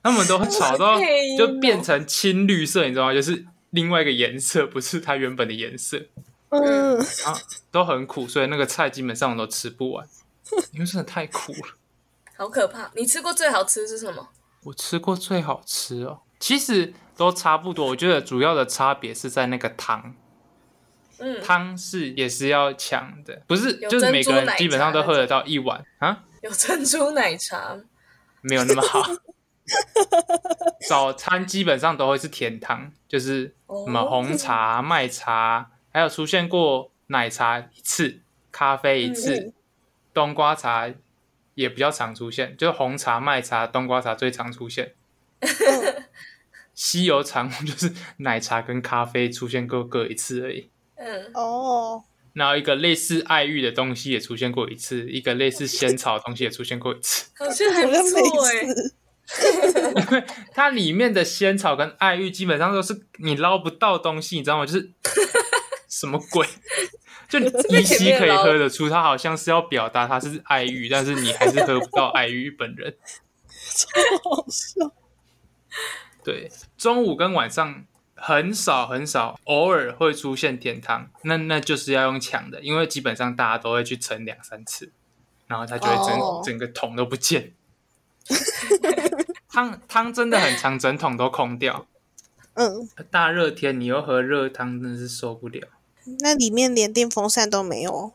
[SPEAKER 1] 他们都炒到就变成青绿色，你知道吗？就是另外一个颜色，不是它原本的颜色，
[SPEAKER 2] 嗯，
[SPEAKER 1] 然后都很苦，所以那个菜基本上我都吃不完，[laughs] 因为真的太苦了。
[SPEAKER 3] 好可怕！你吃过最好吃是什么？
[SPEAKER 1] 我吃过最好吃哦，其实都差不多。我觉得主要的差别是在那个汤，
[SPEAKER 3] 嗯，
[SPEAKER 1] 汤是也是要抢的，不是就是每个人基本上都喝得到一碗啊，
[SPEAKER 3] 有珍珠奶茶，[laughs]
[SPEAKER 1] 没有那么好。早餐基本上都会是甜汤，就是
[SPEAKER 3] 哦
[SPEAKER 1] 什么红茶、麦茶，还有出现过奶茶一次，咖啡一次，
[SPEAKER 2] 嗯
[SPEAKER 1] 冬瓜茶也比较常出现，就是红茶、麦茶、冬瓜茶最常出现。[laughs] 稀有产物 [laughs] 就是奶茶跟咖啡出现过各一次而已。
[SPEAKER 3] 嗯，
[SPEAKER 2] 哦，
[SPEAKER 1] 然后一个类似爱玉的东西也出现过一次，一个类似仙草的东西也出现过一次。
[SPEAKER 3] 好像还不错哎。
[SPEAKER 2] 似。[laughs]
[SPEAKER 1] 它里面的仙草跟爱玉基本上都是你捞不到东西，你知道吗？就是什么鬼？就 [laughs] 你依稀可以喝得出，他好像是要表达他是爱玉，但是你还是喝不到爱玉本人。[laughs]
[SPEAKER 2] 好笑。
[SPEAKER 1] 对，中午跟晚上很少很少，偶尔会出现甜汤，那那就是要用抢的，因为基本上大家都会去盛两三次，然后他就会整、
[SPEAKER 2] 哦
[SPEAKER 1] 整个桶都不见。汤汤真的很长，整桶都空掉。
[SPEAKER 2] 嗯，
[SPEAKER 1] 大热天你又喝热汤，真的是受不了。
[SPEAKER 2] 那里面连电风扇都没有哦。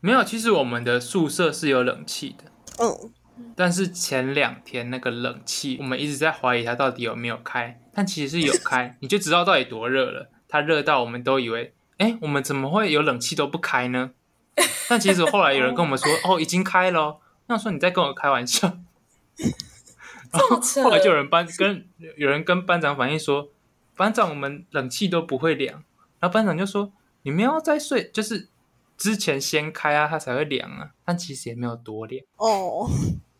[SPEAKER 1] 没有，其实我们的宿舍是有冷气的，
[SPEAKER 2] 嗯，
[SPEAKER 1] 但是前两天那个冷气，我们一直在怀疑它到底有没有开，但其实是有开，你就知道到底多热了。它热到我们都以为，哎，我们怎么会有冷气都不开呢？但其实后来有人跟我们说，哦，已经开了哦。那我说你在跟我开玩笑。[laughs] 然后后来就有人班跟有人跟班长反映说，班长我们冷气都不会凉。然后班长就说，你们要再睡，就是之前先开啊，它才会凉啊。但其实也没有多凉。
[SPEAKER 2] 哦，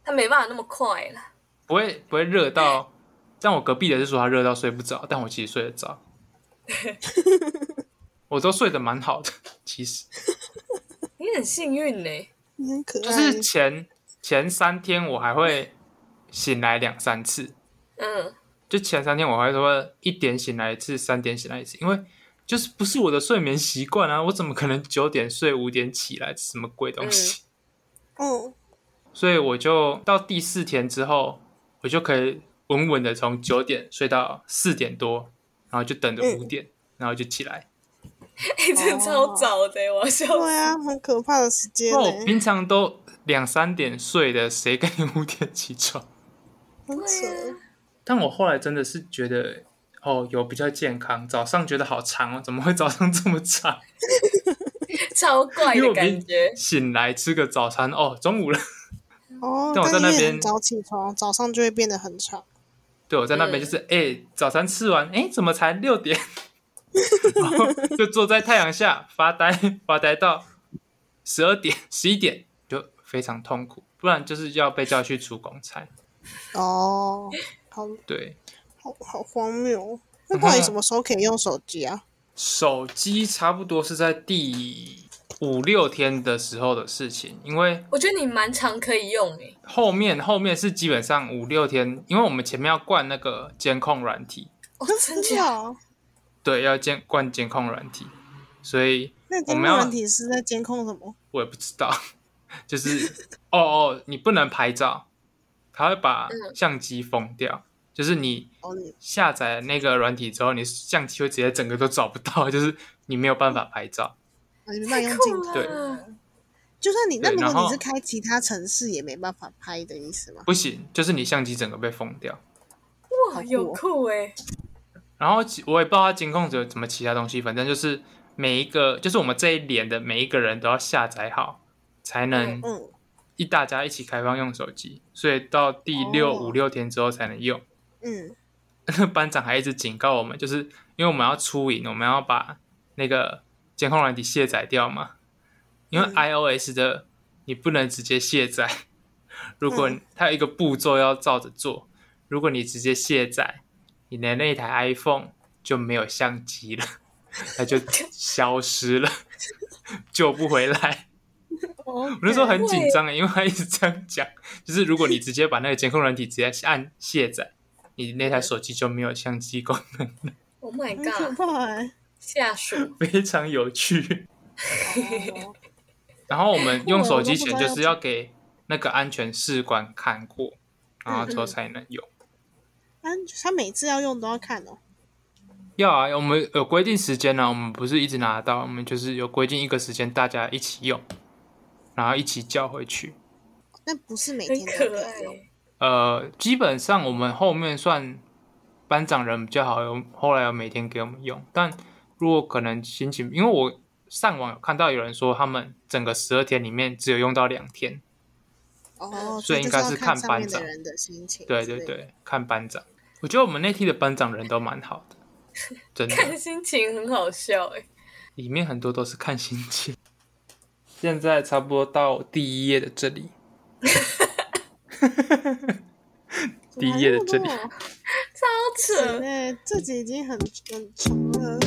[SPEAKER 3] 它没办法那么快了。
[SPEAKER 1] 不会不会热到，但我隔壁的是说他热到睡不着，但我其实睡得着，[laughs] 我都睡得蛮好的，其实
[SPEAKER 3] 你很幸运呢。
[SPEAKER 2] 你很可爱。
[SPEAKER 1] 就是前前三天我还会醒来两三次，
[SPEAKER 3] 嗯，
[SPEAKER 1] 就前三天我还说一点醒来一次，三点醒来一次，因为就是不是我的睡眠习惯啊，我怎么可能九点睡五点起来，什么鬼东西？
[SPEAKER 2] 嗯，
[SPEAKER 1] 所以我就到第四天之后，我就可以稳稳的从九点睡到四点多，然后就等着五点，然后就起来。[laughs]
[SPEAKER 3] 哎，真的超早的，我要笑。
[SPEAKER 2] 对啊，很可怕的时间
[SPEAKER 1] 那我，平常都两三点睡的，谁跟你五点起床？
[SPEAKER 2] 很扯。
[SPEAKER 1] 但我后来真的是觉得哦，有比较健康。早上觉得好长哦，怎么会早上这么长？[laughs]
[SPEAKER 3] 超怪的
[SPEAKER 1] 因为我明
[SPEAKER 3] 感觉。
[SPEAKER 1] 醒来吃个早餐，哦，中午了。[laughs]
[SPEAKER 2] 哦，
[SPEAKER 1] 但我在那边
[SPEAKER 2] 但因为很早起床，早上就会变得很长。
[SPEAKER 1] 对，我在那边就是，哎、早餐吃完，哎、怎么才六点？[laughs] 然后就坐在太阳下发呆，发呆到十二点、十一点，就非常痛苦。不然就是要被叫去出公差。
[SPEAKER 2] 哦，好
[SPEAKER 1] 对，
[SPEAKER 2] 好好荒谬。那
[SPEAKER 1] 然后
[SPEAKER 2] 到底什么时候可以用手机啊？
[SPEAKER 1] 手机差不多是在第五六天的时候的事情，因为
[SPEAKER 3] 我觉得你蛮常可以用诶。
[SPEAKER 1] 后面后面是基本上五六天，因为我们前面要灌那个监控软体，
[SPEAKER 3] 哦，真
[SPEAKER 2] 真的？
[SPEAKER 1] 对，要监灌监控软体，所以
[SPEAKER 2] 那监控
[SPEAKER 1] 我们要
[SPEAKER 2] 软体是在监控什么？
[SPEAKER 1] 我也不知道，[laughs] 就是哦哦，你不能拍照，他会把
[SPEAKER 3] 嗯
[SPEAKER 1] 相机封掉，就是你下载那个软体之后，你相机会直接整个都找不到，[laughs] 就是你没有办法拍照。
[SPEAKER 2] 哦你没办法用镜头。
[SPEAKER 1] 对
[SPEAKER 3] 啊
[SPEAKER 2] 就算你那如果你是开其他城市，也没办法拍的意思吗？
[SPEAKER 1] 不行，就是你相机整个被封掉。
[SPEAKER 3] 哇，有酷诶。
[SPEAKER 1] 然后我也不知道它监控有什么其他东西，反正就是每一个，就是我们这一连的每一个人都要下载好，才能
[SPEAKER 2] 嗯，
[SPEAKER 1] 一大家一起开放用手机，所以到第六、
[SPEAKER 2] 哦
[SPEAKER 1] 五六天之后才能用。
[SPEAKER 2] 嗯，[laughs]
[SPEAKER 1] 班长还一直警告我们，就是因为我们要出营，我们要把那个监控软体卸载掉嘛。因为
[SPEAKER 2] 嗯。
[SPEAKER 1] iOS 的你不能直接卸载，[laughs] 如果
[SPEAKER 2] 嗯。
[SPEAKER 1] 它有一个步骤要照着做，如果你直接卸载，你的那台 iPhone 就没有相机了，[laughs] 它就消失了，救不回来。
[SPEAKER 2] 我
[SPEAKER 1] 我那时候很紧张欸因为他一直这样讲，就是如果你直接把那个监控软体直接按卸载，你那台手机就没有相机功能了
[SPEAKER 3] ，Oh my [laughs]
[SPEAKER 2] 很可
[SPEAKER 3] god。下属。[laughs]
[SPEAKER 1] 非常有趣。
[SPEAKER 2] 哦 [laughs]
[SPEAKER 1] 然后我们用手机前就是要给那个安全士官看过，然后之后才能用。
[SPEAKER 2] 啊，他每次要用都要看哦。
[SPEAKER 1] 要啊，我们有规定时间呢、我们不是一直拿到，我们就是有规定一个时间，大家一起用，然后一起叫回去。
[SPEAKER 2] 那不是每
[SPEAKER 3] 很
[SPEAKER 2] 天都
[SPEAKER 3] 可
[SPEAKER 2] 可以用。
[SPEAKER 1] 呃，基本上我们后面算班长人比较好，用后来有每天给我们用。但如果可能心情，因为我上网有看到有人说，他们整个十二天里面只有用到两天。
[SPEAKER 2] 哦，
[SPEAKER 1] 所以应该是
[SPEAKER 2] 看
[SPEAKER 1] 看班长
[SPEAKER 2] 上面的人的心情。
[SPEAKER 1] 对对，对，看班长，我觉得我们那梯的班长人都蛮好的，[laughs] 真的，
[SPEAKER 3] 看心情很好笑诶。
[SPEAKER 1] 里面很多都是看心情。现在差不多到第一页的这里，[laughs] [laughs] 第一页的这里
[SPEAKER 2] 怎么 [laughs]
[SPEAKER 3] 超扯。
[SPEAKER 2] 欸这集已经很很长了。